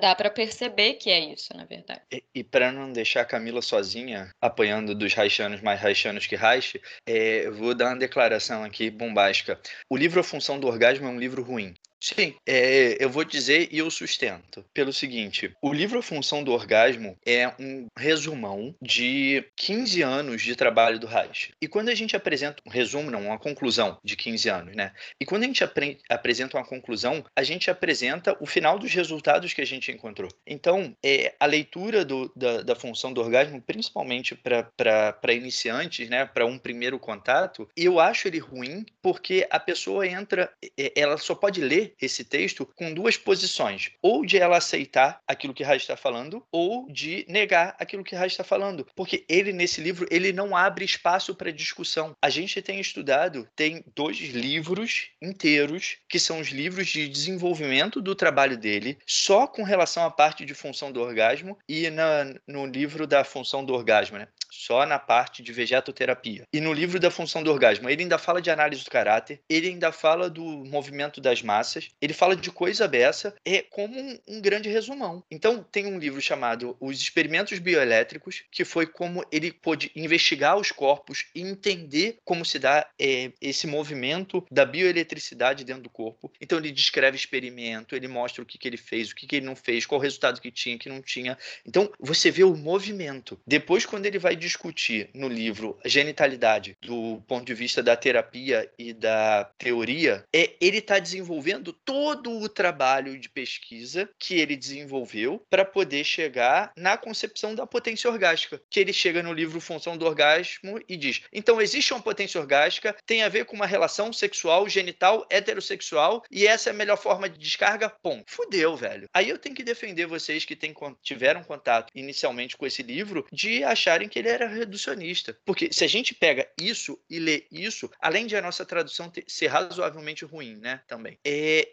dá para perceber que é isso, na verdade. E, e para não deixar a Camila sozinha, apanhando dos haitianos mais haitianos que Reich, é, vou dar uma declaração aqui bombástica. O livro A Função do Orgasmo é um livro ruim. Sim, é, eu vou dizer e eu sustento. Pelo seguinte: o livro A Função do Orgasmo é um resumão de 15 anos de trabalho do Reich. E quando a gente apresenta um resumo, não, uma conclusão de 15 anos, né? E quando a gente apre apresenta uma conclusão, a gente apresenta o final dos resultados que a gente encontrou. Então, é, a leitura do, da, da função do orgasmo, principalmente para iniciantes, né? Para um primeiro contato, eu acho ele ruim porque a pessoa entra, ela só pode ler esse texto com duas posições: ou de ela aceitar aquilo que Raj está falando, ou de negar aquilo que Raj está falando. Porque ele, nesse livro, ele não abre espaço para discussão. A gente tem estudado, tem dois livros inteiros, que são os livros de desenvolvimento do trabalho dele, só com relação à parte de função do orgasmo, e na, no livro da função do orgasmo, né? Só na parte de vegetoterapia. E no livro da função do orgasmo, ele ainda fala de análise do caráter, ele ainda fala do movimento das massas, ele fala de coisa beça, é como um, um grande resumão. Então, tem um livro chamado Os Experimentos Bioelétricos, que foi como ele pôde investigar os corpos e entender como se dá é, esse movimento da bioeletricidade dentro do corpo. Então, ele descreve experimento, ele mostra o que, que ele fez, o que, que ele não fez, qual o resultado que tinha, que não tinha. Então, você vê o movimento. Depois, quando ele vai discutir no livro genitalidade do ponto de vista da terapia e da teoria, é ele está desenvolvendo todo o trabalho de pesquisa que ele desenvolveu para poder chegar na concepção da potência orgástica, que ele chega no livro Função do Orgasmo e diz: então existe uma potência orgástica, tem a ver com uma relação sexual genital heterossexual e essa é a melhor forma de descarga. Pum, fudeu, velho. Aí eu tenho que defender vocês que tem, tiveram contato inicialmente com esse livro de acharem que ele é era reducionista. Porque se a gente pega isso e lê isso, além de a nossa tradução ter, ser razoavelmente ruim, né? Também. É,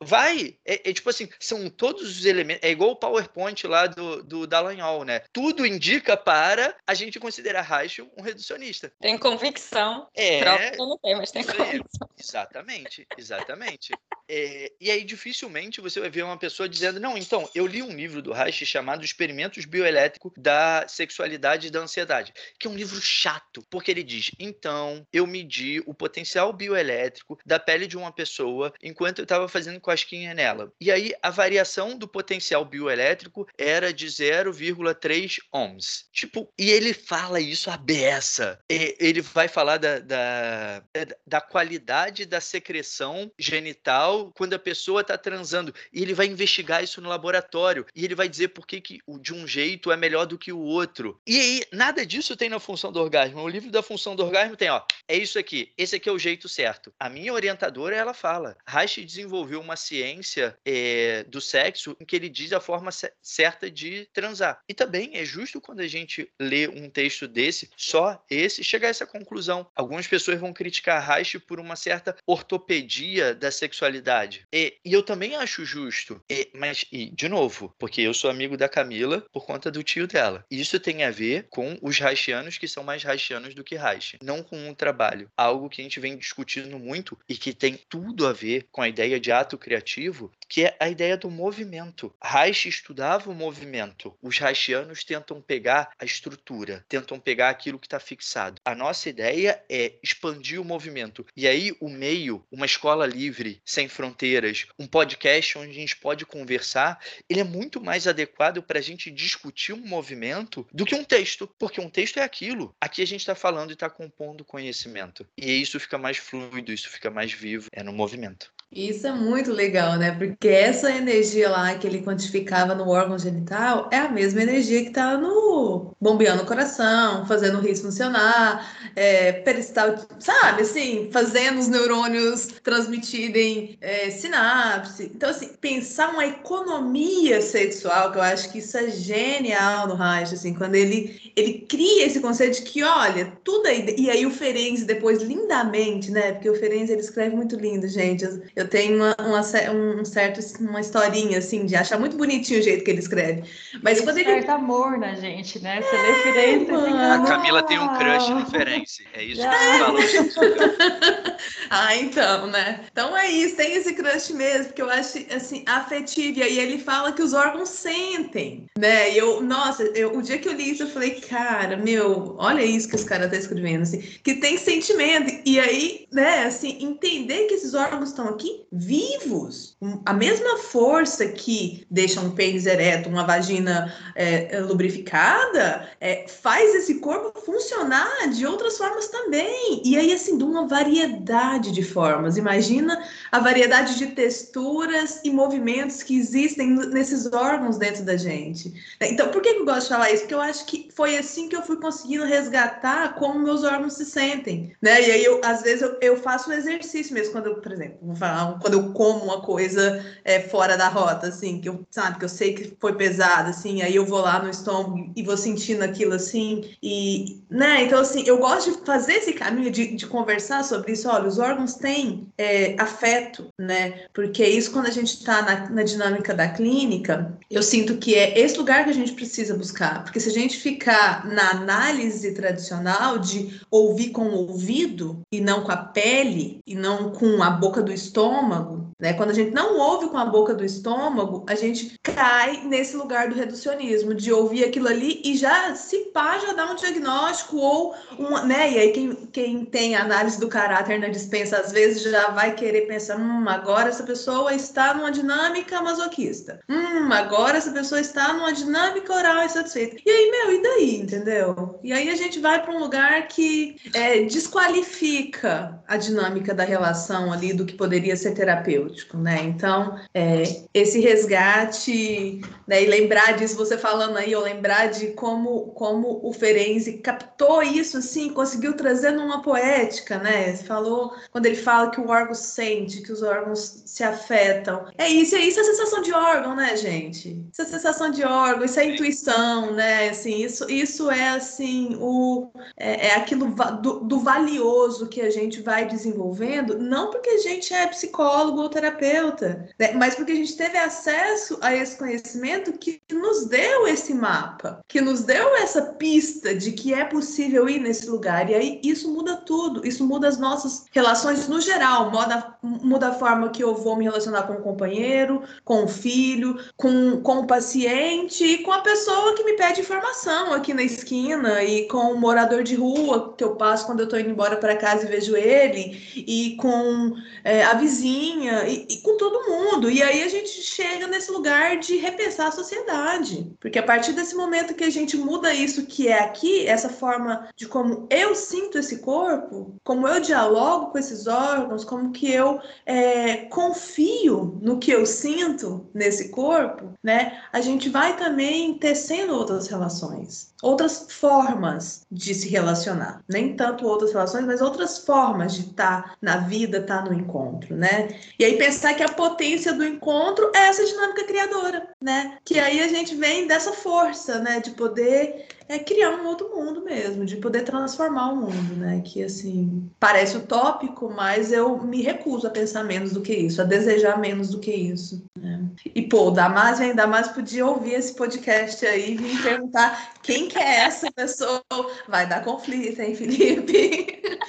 vai. É, é, tipo assim, são todos os elementos. É igual o PowerPoint lá do, do Dallagnol, né? Tudo indica para a gente considerar Reich um reducionista. Tem convicção. É. Próprio não tem, mas tem convicção. Exatamente, exatamente. É, e aí, dificilmente você vai ver uma pessoa dizendo: Não, então, eu li um livro do Reich chamado Experimentos Bioelétricos da Sexualidade e da Ansiedade, que é um livro chato, porque ele diz: Então, eu medi o potencial bioelétrico da pele de uma pessoa enquanto eu estava fazendo cosquinha nela. E aí, a variação do potencial bioelétrico era de 0,3 ohms. Tipo, e ele fala isso a beça. Ele vai falar da, da, da qualidade da secreção genital quando a pessoa está transando. E ele vai investigar isso no laboratório. E ele vai dizer por que, que de um jeito é melhor do que o outro. E aí, nada disso tem na função do orgasmo. O livro da função do orgasmo tem, ó, é isso aqui. Esse aqui é o jeito certo. A minha orientadora, ela fala. Reich desenvolveu uma ciência é, do sexo em que ele diz a forma certa de transar. E também é justo quando a gente lê um texto desse, só esse, chegar a essa conclusão. Algumas pessoas vão criticar Reich por uma certa ortopedia da sexualidade e, e eu também acho justo. E, mas, e, de novo, porque eu sou amigo da Camila por conta do tio dela. Isso tem a ver com os haitianos que são mais haitianos do que Reich. Não com um trabalho. Algo que a gente vem discutindo muito e que tem tudo a ver com a ideia de ato criativo que é a ideia do movimento. Reich estudava o movimento. Os Reichianos tentam pegar a estrutura, tentam pegar aquilo que está fixado. A nossa ideia é expandir o movimento. E aí o meio, uma escola livre, sem fronteiras, um podcast onde a gente pode conversar, ele é muito mais adequado para a gente discutir um movimento do que um texto, porque um texto é aquilo. Aqui a gente está falando e está compondo conhecimento. E isso fica mais fluido, isso fica mais vivo, é no movimento. Isso é muito legal, né? Porque essa energia lá que ele quantificava no órgão genital é a mesma energia que está no bombeando o coração, fazendo o rim funcionar, é, peristal, sabe? Assim, fazendo os neurônios transmitirem é, sinapse. Então, assim, pensar uma economia sexual, que eu acho que isso é genial no Reich, assim, quando ele, ele cria esse conceito de que, olha, tudo aí. E aí o Ferenc depois, lindamente, né? Porque o Ferenc ele escreve muito lindo, gente eu tenho uma, uma, um certo, uma historinha, assim, de achar muito bonitinho o jeito que ele escreve. Mas quando ele. Certo amor na gente, né? Você lê Firenze fica... A Camila tem um crush no Firenze. É isso que você fala. ah, então, né? Então é isso, tem esse crush mesmo, porque eu acho, assim, afetivo. E aí ele fala que os órgãos sentem, né? E eu, nossa, eu, o dia que eu li isso, eu falei, cara, meu, olha isso que os caras estão tá escrevendo, assim, que tem sentimento. E aí, né, assim, entender que esses órgãos estão aqui aqui vivos. A mesma força que deixa um pênis ereto, uma vagina é, lubrificada, é, faz esse corpo funcionar de outras formas também. E aí, assim, de uma variedade de formas. Imagina a variedade de texturas e movimentos que existem nesses órgãos dentro da gente. Então, por que eu gosto de falar isso? Porque eu acho que foi assim que eu fui conseguindo resgatar como meus órgãos se sentem. Né? E aí, eu, às vezes, eu, eu faço um exercício mesmo, quando eu, por exemplo, vou falar quando eu como uma coisa é, fora da rota, assim, que eu, sabe, que eu sei que foi pesada, assim, aí eu vou lá no estômago e vou sentindo aquilo assim, e, né, então, assim, eu gosto de fazer esse caminho de, de conversar sobre isso, olha, os órgãos têm é, afeto, né, porque isso quando a gente está na, na dinâmica da clínica, eu sinto que é esse lugar que a gente precisa buscar, porque se a gente ficar na análise tradicional de ouvir com o ouvido e não com a pele, e não com a boca do estômago, estômago, né? Quando a gente não ouve com a boca do estômago, a gente cai nesse lugar do reducionismo, de ouvir aquilo ali e já se pá, já dá um diagnóstico ou uma, né? E aí quem, quem tem análise do caráter na dispensa às vezes já vai querer pensar, hum, agora essa pessoa está numa dinâmica masoquista. Hum, agora essa pessoa está numa dinâmica oral insatisfeita. E aí, meu, e daí, entendeu? E aí a gente vai para um lugar que é, desqualifica a dinâmica da relação ali do que poderia ser terapêutico, né? Então, é, esse resgate, né, e lembrar disso, você falando aí, ou lembrar de como, como o Ferenzi captou isso, assim, conseguiu trazer numa poética, né? Falou, quando ele fala que o órgão sente, que os órgãos se afetam. É isso, é isso, é a sensação de órgão, né, gente? Isso é a sensação de órgão, isso é intuição, né? Assim, isso, isso é, assim, o, é, é aquilo do, do valioso que a gente vai desenvolvendo, não porque a gente é psicólogo, psicólogo ou terapeuta, né? mas porque a gente teve acesso a esse conhecimento que nos deu esse mapa, que nos deu essa pista de que é possível ir nesse lugar. E aí isso muda tudo, isso muda as nossas relações no geral, muda, muda a forma que eu vou me relacionar com o companheiro, com o filho, com, com o paciente e com a pessoa que me pede informação aqui na esquina e com o morador de rua que eu passo quando eu estou indo embora para casa e vejo ele e com é, a vizinha vizinha e, e, com todo mundo. E aí a gente chega nesse lugar de repensar a sociedade. Porque a partir desse momento que a gente muda isso que é aqui, essa forma de como eu sinto esse corpo, como eu dialogo com esses órgãos, como que eu é, confio no que eu sinto nesse corpo, né? A gente vai também tecendo outras relações outras formas de se relacionar. Nem tanto outras relações, mas outras formas de estar tá na vida, estar tá no encontro, né? E aí pensar que a potência do encontro é essa dinâmica criadora, né? Que aí a gente vem dessa força, né? De poder é criar um outro mundo mesmo, de poder transformar o mundo, né? Que assim, parece utópico, mas eu me recuso a pensar menos do que isso, a desejar menos do que isso. Né? E pô, o Damas vem, Damas podia ouvir esse podcast aí e vir perguntar quem que é essa pessoa. Vai dar conflito, hein, Felipe?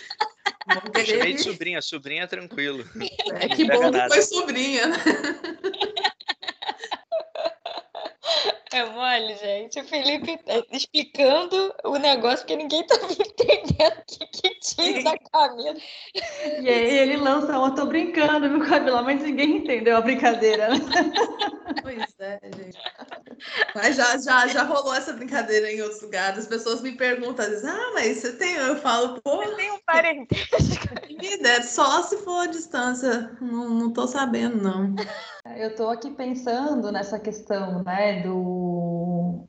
Eu chamei de sobrinha, sobrinha é tranquilo. É que bom que foi sobrinha, né? É mole, gente. O Felipe tá explicando o negócio que ninguém tá entendendo o que, que tinha da Camila. E aí ele lança, eu tô brincando, viu, Camila? Mas ninguém entendeu a brincadeira. Né? Pois é, gente. Mas já, já, já rolou essa brincadeira em outros lugares. As pessoas me perguntam, dizem, ah, mas você tem. Eu falo, pô. Eu tenho um parentesco. Me ideia, só se for a distância. Não, não tô sabendo, não. Eu estou aqui pensando nessa questão, né, do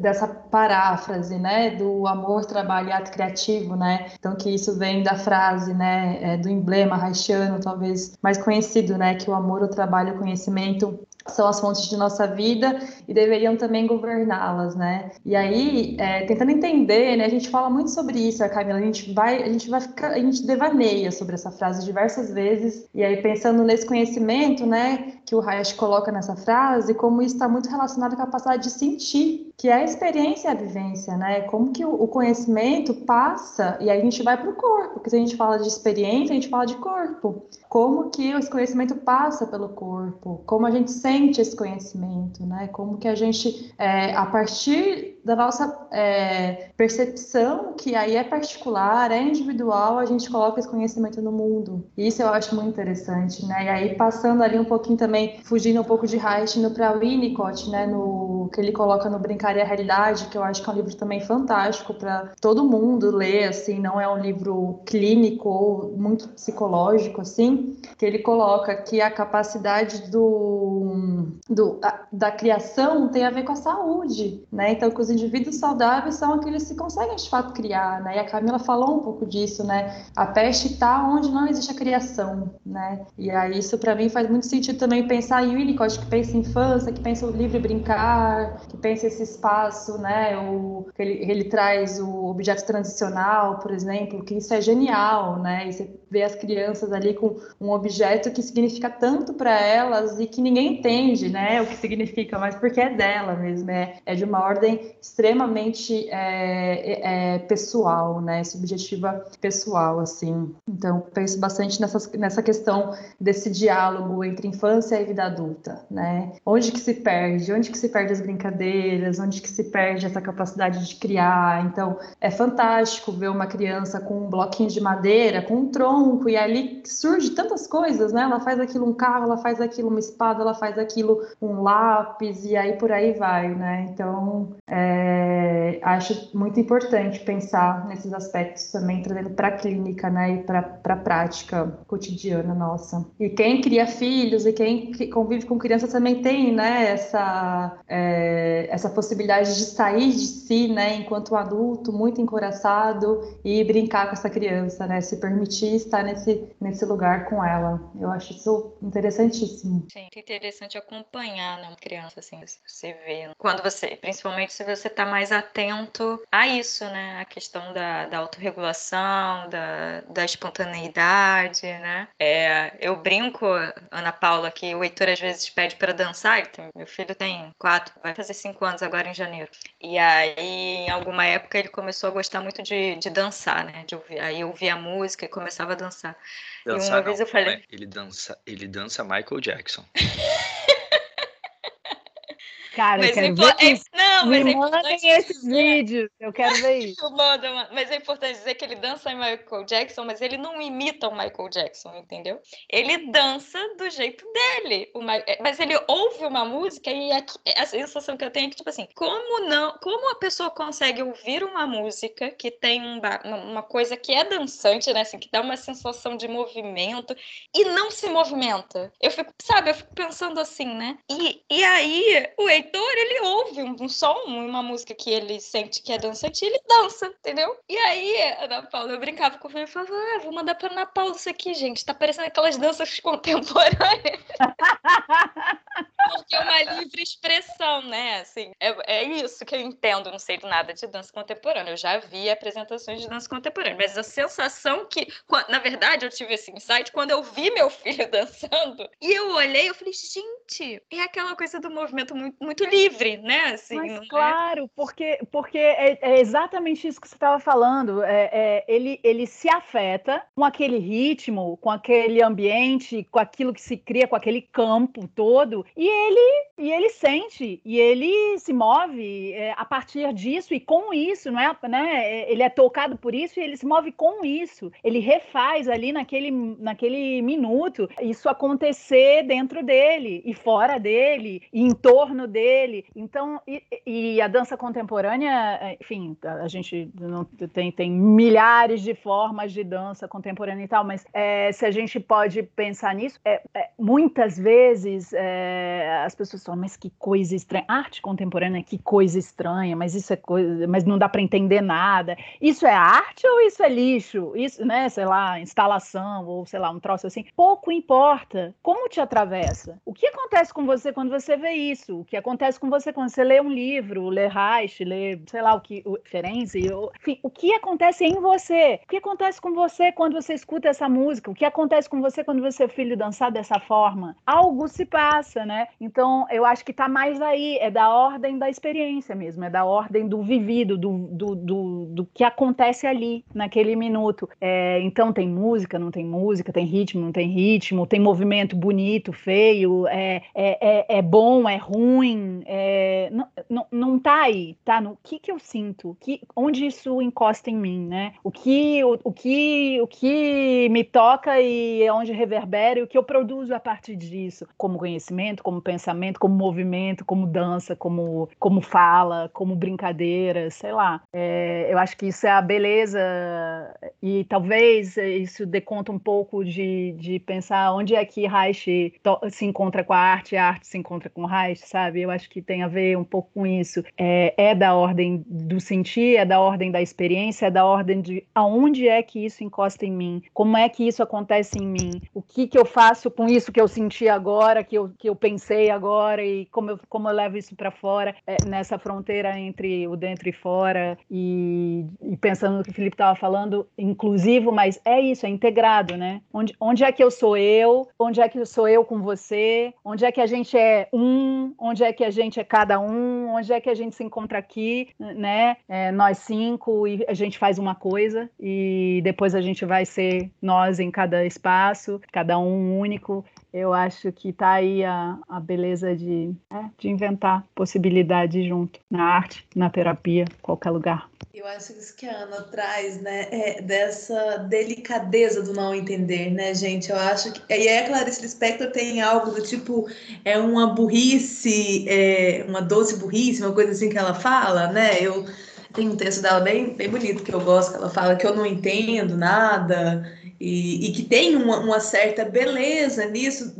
dessa paráfrase, né, do amor, trabalho e ato criativo, né. Então que isso vem da frase, né, é, do emblema haitiano, talvez mais conhecido, né, que o amor, o trabalho, o conhecimento são as fontes de nossa vida e deveriam também governá-las, né? E aí, é, tentando entender, né? A gente fala muito sobre isso, a Camila. A gente vai, a gente vai ficar, a gente devaneia sobre essa frase diversas vezes. E aí, pensando nesse conhecimento, né? Que o Hayashi coloca nessa frase, como isso está muito relacionado à capacidade de sentir, que é a experiência e a vivência, né? Como que o, conhecimento passa e aí a gente vai para o corpo, porque se a gente fala de experiência, a gente fala de corpo. Como que esse conhecimento passa pelo corpo? Como a gente sente esse conhecimento, né? Como que a gente, é, a partir da nossa é, percepção, que aí é particular, é individual, a gente coloca esse conhecimento no mundo. Isso eu acho muito interessante, né? E aí passando ali um pouquinho também, fugindo um pouco de Reich, indo para Winnicott, né? No que ele coloca no Brincar e a Realidade, que eu acho que é um livro também fantástico para todo mundo ler, assim, não é um livro clínico ou muito psicológico, assim, que ele coloca que a capacidade do, do a, da criação tem a ver com a saúde, né? Então, os indivíduos saudáveis são aqueles que conseguem de fato criar, né? E a Camila falou um pouco disso, né? A peste está onde não existe a criação, né? E aí isso para mim faz muito sentido também pensar em Winnicott, que pensa em infância, que pensa o livre brincar, que pensa esse espaço, né? O, ele, ele traz o objeto transicional, por exemplo, que isso é genial, né? E você vê as crianças ali com um objeto que significa tanto para elas e que ninguém entende, né? O que significa, mas porque é dela mesmo, é, é de uma ordem extremamente é, é, pessoal, né? Subjetiva pessoal, assim. Então, penso bastante nessas, nessa questão desse diálogo entre infância e vida adulta, né? Onde que se perde? Onde que se perde as brincadeiras? Onde que se perde essa capacidade de criar? Então, é fantástico ver uma criança com um bloquinho de madeira, com um tronco, e ali surge tantas coisas, né? Ela faz aquilo um carro, ela faz aquilo uma espada, ela faz aquilo um lápis, e aí por aí vai, né? Então, é, é, acho muito importante pensar nesses aspectos também, trazendo para a clínica né, e para a prática cotidiana nossa. E quem cria filhos e quem convive com crianças também tem né, essa, é, essa possibilidade de sair de si né, enquanto adulto, muito encoraçado, e brincar com essa criança, né, se permitir estar nesse, nesse lugar com ela. Eu acho isso interessantíssimo. Sim, interessante acompanhar né, uma criança, assim, você vê. Quando você, principalmente se você você está mais atento a isso, né? A questão da, da autorregulação, da, da espontaneidade, né? É, eu brinco, Ana Paula, que o Heitor às vezes pede para dançar. Tem, meu filho tem quatro, vai fazer cinco anos agora em janeiro. E aí, em alguma época, ele começou a gostar muito de, de dançar, né? De ouvir, aí eu ouvia a música e começava a dançar. Dançar, e uma não, vez eu falei. Ele dança, ele dança Michael Jackson. Cara, mas eu quero é, ver é, não, Me é mandem esses vídeos, eu quero ver isso. Manda, mas é importante dizer que ele dança em Michael Jackson, mas ele não imita o Michael Jackson, entendeu? Ele dança do jeito dele. É, mas ele ouve uma música e a, a sensação que eu tenho é que, tipo assim, como não, como a pessoa consegue ouvir uma música que tem um, uma coisa que é dançante, né? Assim, que dá uma sensação de movimento e não se movimenta. Eu fico, sabe, eu fico pensando assim, né? E, e aí, o Heitor, ele ouve um, um som, uma música que ele sente que é dançante, ele dança, entendeu? E aí, Ana Paula, eu brincava com ele e falava, ah, vou mandar pra Ana Paula isso aqui, gente. Tá parecendo aquelas danças contemporâneas. Porque é uma livre expressão, né? Assim, é, é isso que eu entendo, não sei nada de dança contemporânea. Eu já vi apresentações de dança contemporânea, mas a sensação que, na verdade, eu tive esse insight quando eu vi meu filho dançando e eu olhei, eu falei, gente, é aquela coisa do movimento muito, muito livre, né? Assim, mas é? claro, porque, porque é, é, exatamente isso que você estava falando. É, é, ele, ele se afeta com aquele ritmo, com aquele ambiente, com aquilo que se cria, com aquele campo todo, e ele, e ele sente, e ele se move é, a partir disso e com isso, não é, né? Ele é tocado por isso e ele se move com isso. Ele refaz ali naquele, naquele minuto isso acontecer dentro dele e fora dele, e em torno dele. Então, e, e a dança contemporânea, enfim, a gente não tem, tem milhares de formas de dança contemporânea e tal, mas é, se a gente pode pensar nisso, é, é, muitas vezes é, as pessoas falam, mas que coisa estranha, arte contemporânea, que coisa estranha, mas isso é coisa, mas não dá para entender nada. Isso é arte ou isso é lixo? Isso, né, sei lá, instalação ou sei lá, um troço assim. Pouco importa como te atravessa. O que acontece com você quando você vê isso? O que acontece com você quando você lê um livro, lê Reich, lê, sei lá, o que, o Ferenczi, enfim, o que acontece em você? O que acontece com você quando você escuta essa música? O que acontece com você quando você é filho dançar dessa forma? Algo se passa, né? Então, eu acho que tá mais aí, é da ordem da experiência mesmo, é da ordem do vivido, do, do, do, do que acontece ali, naquele minuto. É, então, tem música, não tem música, tem ritmo, não tem ritmo, tem movimento bonito, feio, é, é, é, é bom, é ruim, é, não, não, não tá aí, tá? No que que eu sinto, que, onde isso encosta em mim, né? O que, o, o que, o que me toca e onde reverbera e o que eu produzo a partir disso, como conhecimento, como pensamento, como movimento, como dança, como, como fala, como brincadeira, sei lá. É, eu acho que isso é a beleza e talvez isso dê conta um pouco de, de pensar onde é que Reich se encontra com a arte a arte se encontra com Reich, sabe? Eu acho que tem a ver um pouco com isso. É, é da ordem do sentir, é da ordem da experiência, é da ordem de aonde é que isso encosta em mim, como é que isso acontece em mim, o que que eu faço com isso que eu senti agora, que eu, que eu pensei agora e como eu, como eu levo isso para fora, é, nessa fronteira entre o dentro e fora e, e pensando no que o Felipe estava falando, inclusivo, mas é isso, é integrado, né? Onde, onde é que eu sou eu, onde é que eu sou eu com você, onde é que a gente é um, onde é que a gente é cada um, onde é que a gente se encontra aqui, né? É, nós cinco e a gente faz uma coisa e depois a gente vai ser nós em cada espaço, cada um único. Eu acho que está aí a, a beleza de, é, de inventar possibilidades junto, na arte, na terapia, qualquer lugar. Eu acho que isso que a Ana traz, né, é dessa delicadeza do não entender, né, gente? Eu acho que. E aí a Clarice Lispector tem algo do tipo, é uma burrice, é uma doce burrice, uma coisa assim que ela fala, né? Eu tem um texto dela bem, bem bonito que eu gosto, que ela fala que eu não entendo nada e, e que tem uma, uma, certa beleza nisso,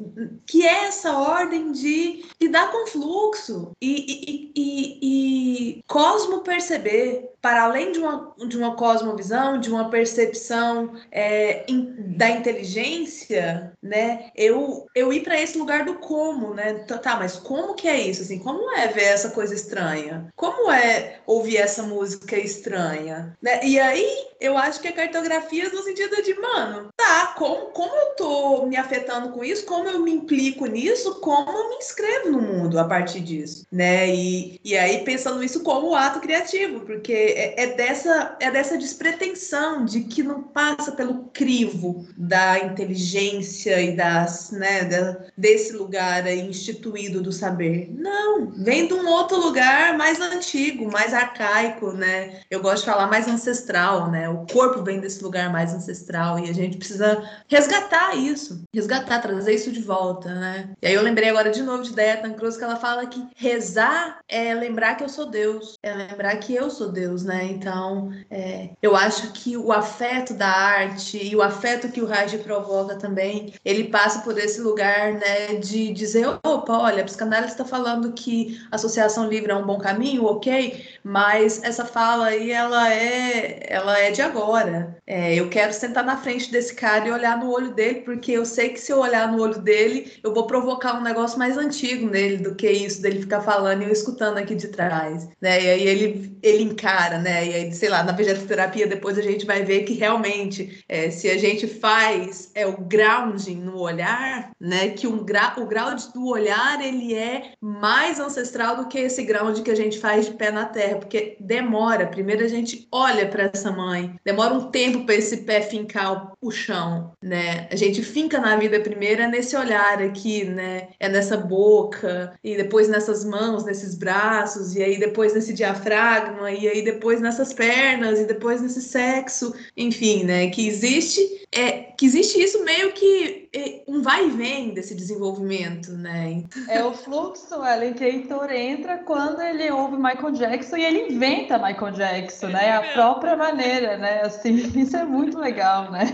que é essa ordem de lidar com fluxo e, e, e, e cosmo perceber, para além de uma, de uma cosmovisão, de uma percepção é, in, da inteligência, né? Eu, eu ir para esse lugar do como, né? Tá, tá, mas como que é isso? Assim, como é ver essa coisa estranha? Como é ouvir essa música estranha? Né? E aí eu acho que é cartografia no sentido de, mano, tá, como, como eu tô me afetando com isso, como eu me implico nisso, como eu me inscrevo no mundo a partir disso, né? E, e aí pensando isso como ato criativo, porque é, é dessa, é dessa despretensão de que não passa pelo crivo da inteligência e das, né, da, desse lugar instituído do saber. Não, vem de um outro lugar mais antigo, mais arcaico, né? Eu gosto de falar mais ancestral, né? O corpo vem desse lugar mais ancestral e a gente precisa resgatar isso, resgatar, trazer isso de volta, né? E aí eu lembrei agora de novo de Deatan Cruz que ela fala que rezar é lembrar que eu sou Deus, é lembrar que eu sou Deus, né? Então, é, eu acho que o afeto da arte e o afeto que o Raj provoca também, ele passa por esse lugar, né, de dizer, opa, olha, a psicanálise está falando que associação livre é um bom caminho, ok, mas essa fala aí, ela é, ela é de agora. É, eu quero sentar na frente desse cara e olhar no olho dele, porque eu sei que se eu olhar no olho dele, eu vou provocar um negócio mais antigo nele do que isso dele ficar falando e eu escutando aqui de trás, né? E aí ele, ele encara, né? E aí, sei lá, na vegetoterapia depois a gente vai ver que realmente, é, se a gente faz é, o grounding no olhar, né? Que um gra o grau do olhar, ele é mais ancestral do que esse ground que a gente faz de pé na terra, porque demora. Primeiro a gente olha para essa mãe, demora um tempo para esse pé fincar o chão, né? A gente finca na vida primeiro é nesse olhar aqui, né? É nessa boca e depois nessas mãos, nesses braços e aí depois nesse diafragma e aí depois nessas pernas e depois nesse sexo, enfim, né? Que existe é que existe isso meio que um vai e vem desse desenvolvimento, né? É o fluxo, Ellen, que Heitor entra quando ele ouve Michael Jackson e ele inventa Michael Jackson, né? A própria maneira, né? Assim, isso é muito legal, né?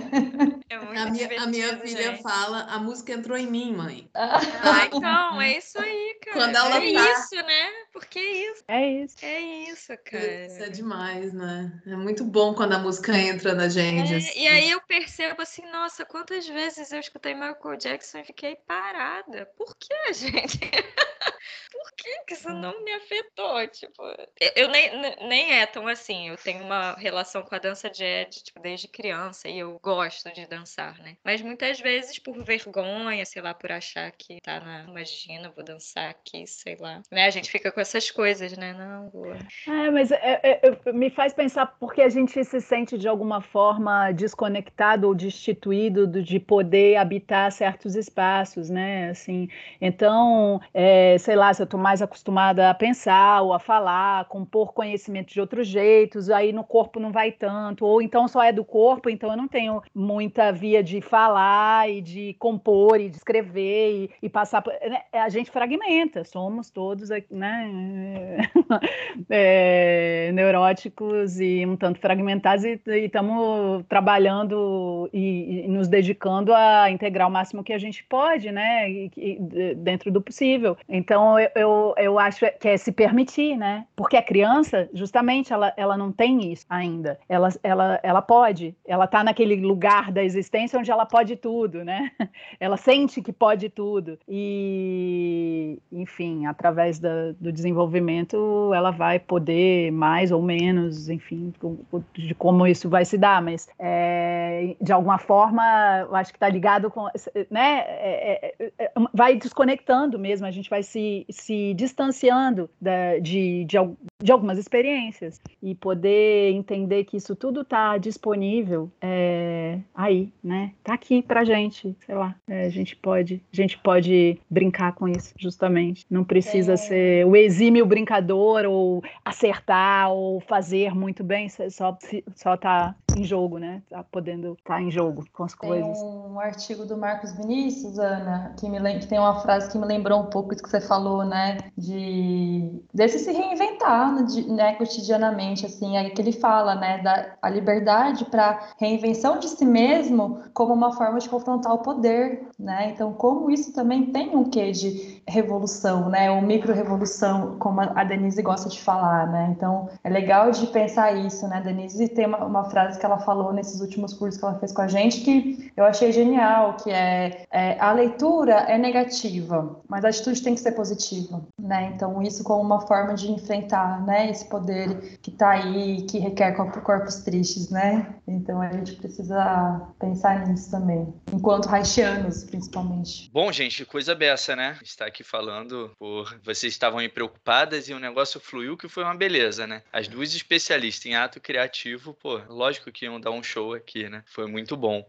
É muito a, minha, a minha filha gente. fala, a música entrou em mim, mãe. Ah, então, é isso aí, cara. Quando ela é tá... isso, né? Porque é isso. É isso. É isso, cara. Isso é demais, né? É muito bom quando a música entra na gente. É, assim. E aí eu percebo assim, nossa, quantas vezes eu escutei Michael Jackson e fiquei parada. Por que, gente? Por que, que isso não me afetou? Tipo, eu, eu nem, nem é tão assim. Eu tenho uma relação com a dança jazz tipo, desde criança e eu gosto de dançar, né? Mas muitas vezes por vergonha, sei lá, por achar que tá na. Imagina, vou dançar aqui, sei lá. Né? A gente fica com essas coisas, né? Não, vou. É, mas é, é, me faz pensar porque a gente se sente de alguma forma desconectado ou destituído de poder habitar certos espaços, né? Assim, então, é, sei lá, se eu estou mais acostumada a pensar ou a falar, compor conhecimento de outros jeitos, aí no corpo não vai tanto, ou então só é do corpo, então eu não tenho muita via de falar e de compor e de escrever e, e passar. Né? A gente fragmenta, somos todos, né? é, neuróticos e um tanto fragmentados e estamos trabalhando e, e, nos dedicando a integrar o máximo que a gente pode, né? E, dentro do possível. Então eu, eu, eu acho que é se permitir, né? Porque a criança, justamente, ela, ela não tem isso ainda. Ela, ela, ela pode, ela está naquele lugar da existência onde ela pode tudo, né? Ela sente que pode tudo. E, enfim, através da, do desenvolvimento, ela vai poder mais ou menos, enfim, de como isso vai se dar, mas é, de alguma forma, eu acho que está ligado com, né? É, é, é, vai desconectando mesmo, a gente vai se, se distanciando da, de, de, de algumas experiências e poder entender que isso tudo está disponível é, aí, né? Tá aqui pra gente, sei lá. É, a gente pode, a gente pode brincar com isso, justamente. Não precisa é. ser o exímio brincador ou acertar ou fazer muito bem, só só tá em jogo, né? Tá podendo estar tá em jogo com as tem coisas. Tem um artigo do Marcos Vinícius, Ana, que me que tem uma frase que me lembrou um pouco isso que você falou, né? De desse se reinventar né, cotidianamente, assim, aí que ele fala, né, da a liberdade para reinvenção de si mesmo como uma forma de confrontar o poder, né? Então, como isso também tem um quê de revolução, né? Ou micro-revolução, como a Denise gosta de falar, né? Então, é legal de pensar isso, né? A Denise tem uma, uma frase que ela falou nesses últimos cursos que ela fez com a gente que eu achei genial, que é, é a leitura é negativa, mas a atitude tem que ser positiva, né? Então, isso como uma forma de enfrentar, né? Esse poder que está aí, que requer corpos tristes, né? Então, a gente precisa pensar nisso também, enquanto haitianos, principalmente. Bom, gente, coisa beça, né? Está aqui falando por vocês estavam aí preocupadas e o negócio fluiu que foi uma beleza, né? As duas especialistas em ato criativo, pô, lógico que iam dar um show aqui, né? Foi muito bom.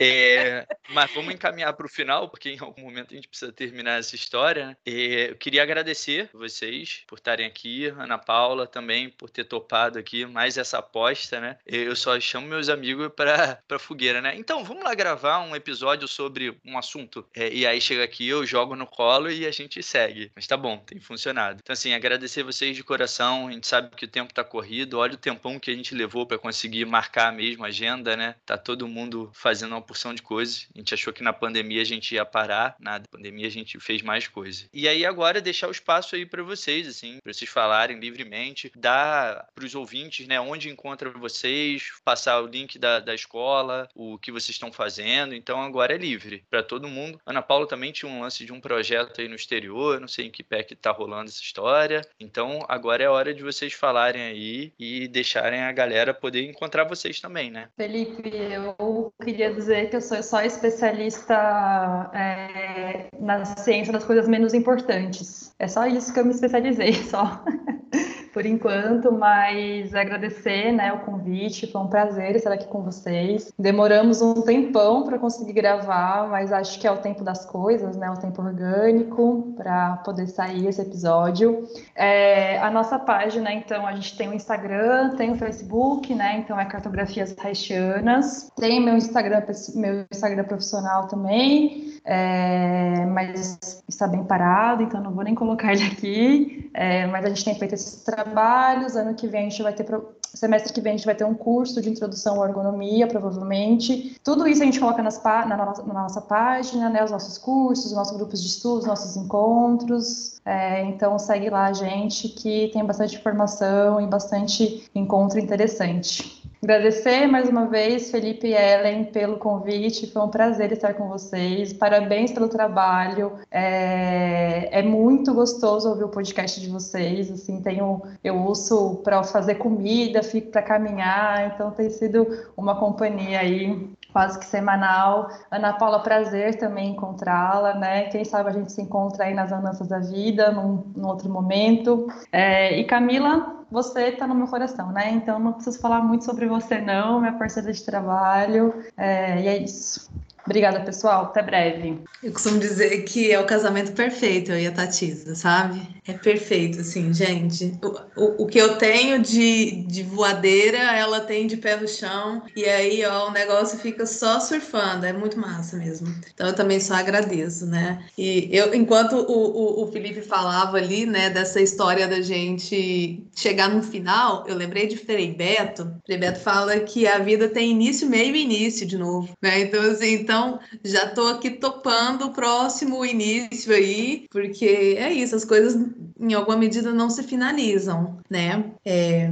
É, mas vamos encaminhar para o final, porque em algum momento a gente precisa terminar essa história, né? É, eu queria agradecer vocês por estarem aqui, Ana Paula também por ter topado aqui mais essa aposta, né? Eu só chamo meus amigos para para fogueira, né? Então, vamos lá gravar um episódio sobre um assunto. É, e aí chega aqui, eu jogo no colo e a gente segue. Mas tá bom, tem funcionado. Então, assim, agradecer vocês de coração. A gente sabe que o tempo tá corrido. Olha o tempão que a gente levou para conseguir marcar a mesma agenda, né? Tá todo mundo fazendo uma porção de coisas. A gente achou que na pandemia a gente ia parar. Na pandemia a gente fez mais coisas. E aí agora deixar o espaço aí para vocês, assim, para vocês falarem livremente, dar para os ouvintes, né, onde encontra vocês, passar o link da, da escola, o que vocês estão fazendo. Então agora é livre para todo mundo. Ana Paula também tinha um lance de um projeto aí no exterior, não sei em que pé que tá rolando essa história. Então agora é hora de vocês falarem aí e deixarem a galera poder encontrar vocês também, né? Felipe, eu queria dizer que eu sou só especialista é, na ciência das coisas menos importantes. É só isso que eu me especializei, só. por enquanto, mas agradecer né, o convite, foi um prazer estar aqui com vocês. Demoramos um tempão para conseguir gravar, mas acho que é o tempo das coisas, né, o tempo orgânico para poder sair esse episódio. É, a nossa página, então, a gente tem o Instagram, tem o Facebook, né, então é Cartografias Haitianas. Tem meu Instagram, meu Instagram profissional também, é, mas está bem parado, então não vou nem colocar ele aqui. É, mas a gente tem feito esses trabalhos. Ano que vem a gente vai ter semestre que vem a gente vai ter um curso de introdução à ergonomia, provavelmente. Tudo isso a gente coloca nas, na, nossa, na, nossa, página, né? Os nossos cursos, os nossos grupos de estudos, nossos encontros. É, então segue lá a gente que tem bastante informação e bastante encontro interessante. Agradecer mais uma vez, Felipe e Ellen, pelo convite. Foi um prazer estar com vocês. Parabéns pelo trabalho. É, é muito gostoso ouvir o podcast de vocês. Assim, tenho, eu ouço para fazer comida, fico para caminhar. Então tem sido uma companhia aí quase que semanal. Ana Paula, prazer também encontrá-la, né? Quem sabe a gente se encontra aí nas andanças da vida, num, num outro momento. É, e Camila, você está no meu coração, né? Então não preciso falar muito sobre você, não, minha parceira de trabalho. É, e é isso. Obrigada, pessoal. Até breve. Eu costumo dizer que é o casamento perfeito, eu e a Tatisa, sabe? É perfeito, assim, gente. O, o, o, que eu tenho de, de voadeira, ela tem de pé no chão. E aí, ó, o negócio fica só surfando. É muito massa mesmo. Então, eu também só agradeço, né? E eu, enquanto o, o, o Felipe falava ali, né, dessa história da gente chegar no final, eu lembrei de Frei Beto. Frei Beto fala que a vida tem início, meio e início de novo, né? Então, assim, então já tô aqui topando o próximo início aí, porque é isso, as coisas em alguma medida não se finalizam, né? É,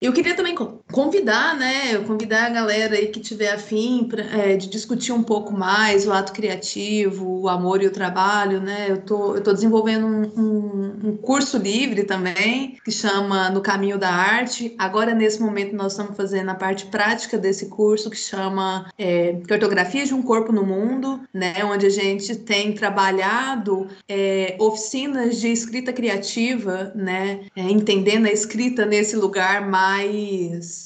eu queria também convidar, né? Convidar a galera aí que tiver afim pra, é, de discutir um pouco mais o ato criativo, o amor e o trabalho, né? Eu tô, eu tô desenvolvendo um, um, um curso livre também, que chama No Caminho da Arte. Agora, nesse momento, nós estamos fazendo a parte prática desse curso, que chama é, Cartografia de um Corpo no Mundo, né? Onde a gente tem trabalhado é, oficinas de escrita criativa, né? É, entendendo a escrita nesse lugar mais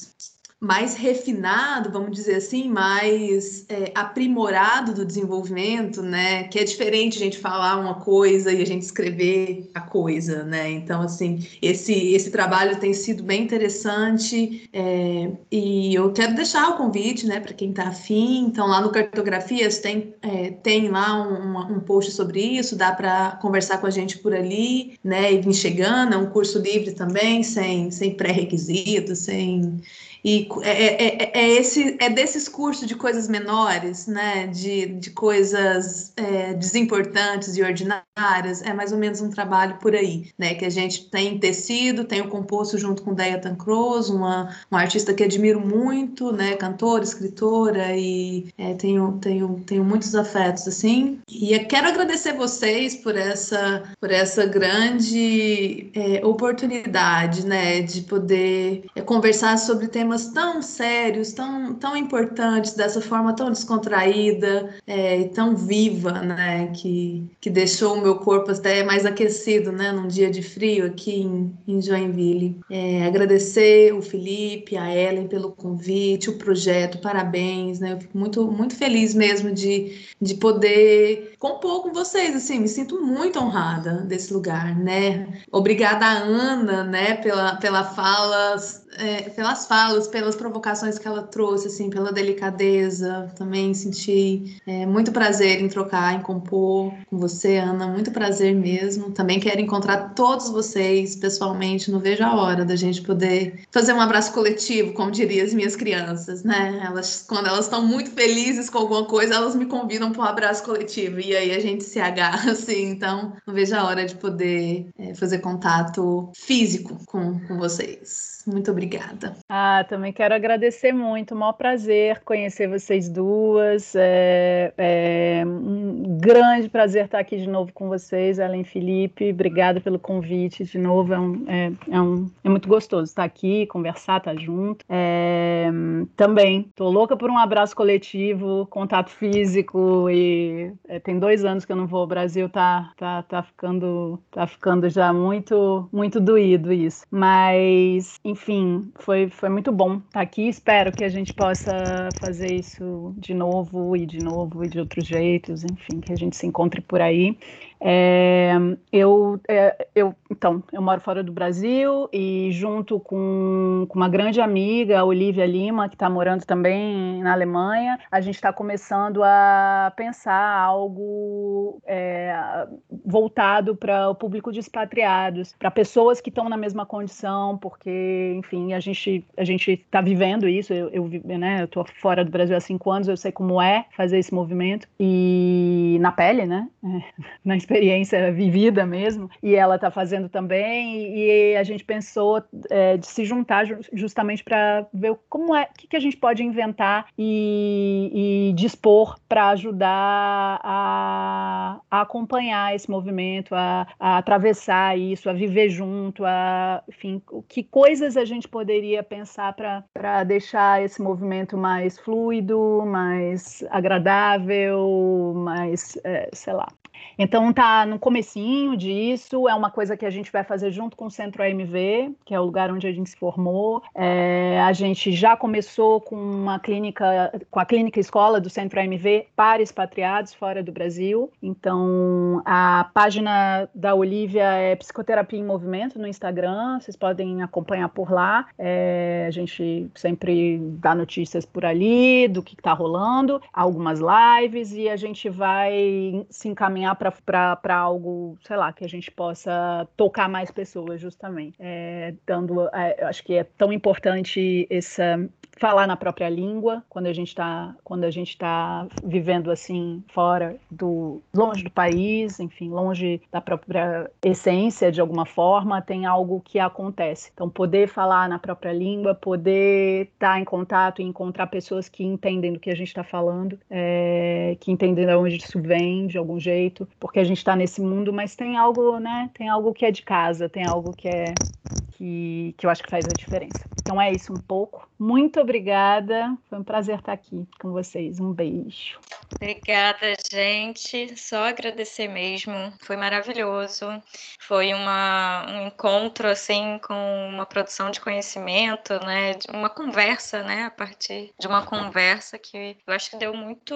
mais refinado, vamos dizer assim, mais é, aprimorado do desenvolvimento, né? Que é diferente a gente falar uma coisa e a gente escrever a coisa, né? Então, assim, esse, esse trabalho tem sido bem interessante é, e eu quero deixar o convite, né, para quem está afim. Então, lá no Cartografias tem, é, tem lá um, um post sobre isso, dá para conversar com a gente por ali, né? E vir chegando, é um curso livre também, sem, sem pré-requisitos, sem e é, é, é, é, esse, é desses cursos de coisas menores, né? De, de coisas é, desimportantes e ordinárias, é mais ou menos um trabalho por aí, né? Que a gente tem tecido, tem o composto junto com Deia Tancroz, uma, uma artista que admiro muito, né? Cantora, escritora, e é, tenho, tenho, tenho muitos afetos, assim. E quero agradecer vocês por essa, por essa grande é, oportunidade, né? De poder conversar sobre temas temas tão sérios, tão, tão importantes, dessa forma tão descontraída é, e tão viva, né? Que, que deixou o meu corpo até mais aquecido, né? Num dia de frio aqui em, em Joinville. É, agradecer o Felipe, a Ellen pelo convite, o projeto, parabéns, né? Eu fico muito, muito feliz mesmo de, de poder compor com vocês, assim, me sinto muito honrada desse lugar, né? Obrigada a Ana, né, pela, pela fala, é, pelas falas, pela pelas provocações que ela trouxe, assim, pela delicadeza. Também senti é, muito prazer em trocar, em compor com você, Ana. Muito prazer mesmo. Também quero encontrar todos vocês pessoalmente. Não vejo a hora da gente poder fazer um abraço coletivo, como diriam as minhas crianças, né? Elas, quando elas estão muito felizes com alguma coisa, elas me convidam para um abraço coletivo. E aí a gente se agarra, assim. Então, não vejo a hora de poder é, fazer contato físico com, com vocês. Muito obrigada. Ah, também quero agradecer muito. O maior prazer conhecer vocês duas. É, é, um grande prazer estar aqui de novo com vocês, Ellen Felipe. Obrigada pelo convite de novo. É, um, é, é, um, é muito gostoso estar aqui, conversar, estar junto. É, também estou louca por um abraço coletivo, contato físico. E é, tem dois anos que eu não vou ao Brasil, tá, tá, tá ficando, tá ficando já muito, muito doído isso. Mas enfim, foi, foi muito bom estar aqui. Espero que a gente possa fazer isso de novo e de novo e de outros jeitos, enfim, que a gente se encontre por aí. É, eu, é, eu, então, eu moro fora do Brasil e junto com, com uma grande amiga, a Olivia Lima, que está morando também na Alemanha, a gente está começando a pensar algo é, voltado para o público de expatriados, para pessoas que estão na mesma condição, porque, enfim, a gente a gente está vivendo isso. Eu, eu né, estou fora do Brasil há cinco anos, eu sei como é fazer esse movimento e na pele, né, na experiência vivida mesmo, e ela está fazendo também, e a gente pensou é, de se juntar justamente para ver como é, o que, que, a gente pode inventar e, e dispor para ajudar a, a, acompanhar esse movimento, a, a, atravessar isso, a viver junto, a, enfim, que coisas a gente poderia pensar para deixar esse movimento mais fluido, mais agradável, mais, é, sei lá, então tá no comecinho disso, é uma coisa que a gente vai fazer junto com o Centro AMV, que é o lugar onde a gente se formou. É, a gente já começou com uma clínica, com a clínica escola do Centro AMV para expatriados fora do Brasil. Então a página da Olivia é Psicoterapia em Movimento no Instagram, vocês podem acompanhar por lá. É, a gente sempre dá notícias por ali do que está rolando, algumas lives e a gente vai se encaminhar para algo, sei lá, que a gente possa tocar mais pessoas, justamente. É, dando, é, acho que é tão importante essa falar na própria língua quando a gente está quando a gente está vivendo assim fora do longe do país enfim longe da própria essência de alguma forma tem algo que acontece então poder falar na própria língua poder estar tá em contato e encontrar pessoas que entendem do que a gente está falando é, que entendem de onde isso vem de algum jeito porque a gente está nesse mundo mas tem algo né tem algo que é de casa tem algo que é que, que eu acho que faz a diferença. Então é isso um pouco. Muito obrigada. Foi um prazer estar aqui com vocês. Um beijo. Obrigada, gente. Só agradecer mesmo. Foi maravilhoso. Foi uma, um encontro assim com uma produção de conhecimento, né? Uma conversa, né? A partir de uma conversa que eu acho que deu muito,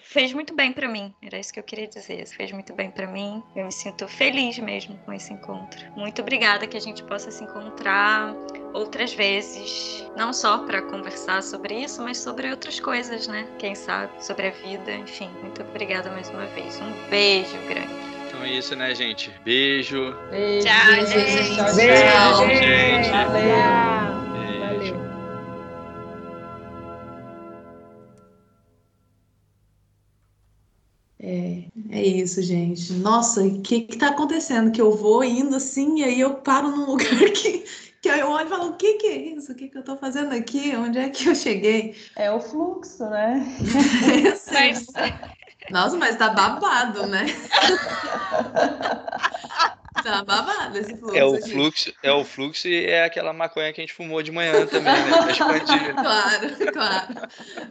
fez muito bem para mim. Era isso que eu queria dizer. Fez muito bem para mim. Eu me sinto feliz mesmo com esse encontro. Muito obrigada que a gente possa se encontrar encontrar outras vezes, não só para conversar sobre isso, mas sobre outras coisas, né? Quem sabe, sobre a vida, enfim. Muito obrigada mais uma vez. Um beijo grande. Então é isso, né, gente? Beijo. Beijo. Tchau, gente. Tchau, Beijo, gente. Valeu. É, é isso, gente. Nossa, o que que tá acontecendo? Que eu vou indo assim, e aí eu paro num lugar que, que aí eu olho e falo, o que que é isso? O que que eu tô fazendo aqui? Onde é que eu cheguei? É o fluxo, né? Mas, Nossa, mas tá babado, né? tá babado esse fluxo. É o aqui. fluxo, é o fluxo e é aquela maconha que a gente fumou de manhã também, né? Claro, claro.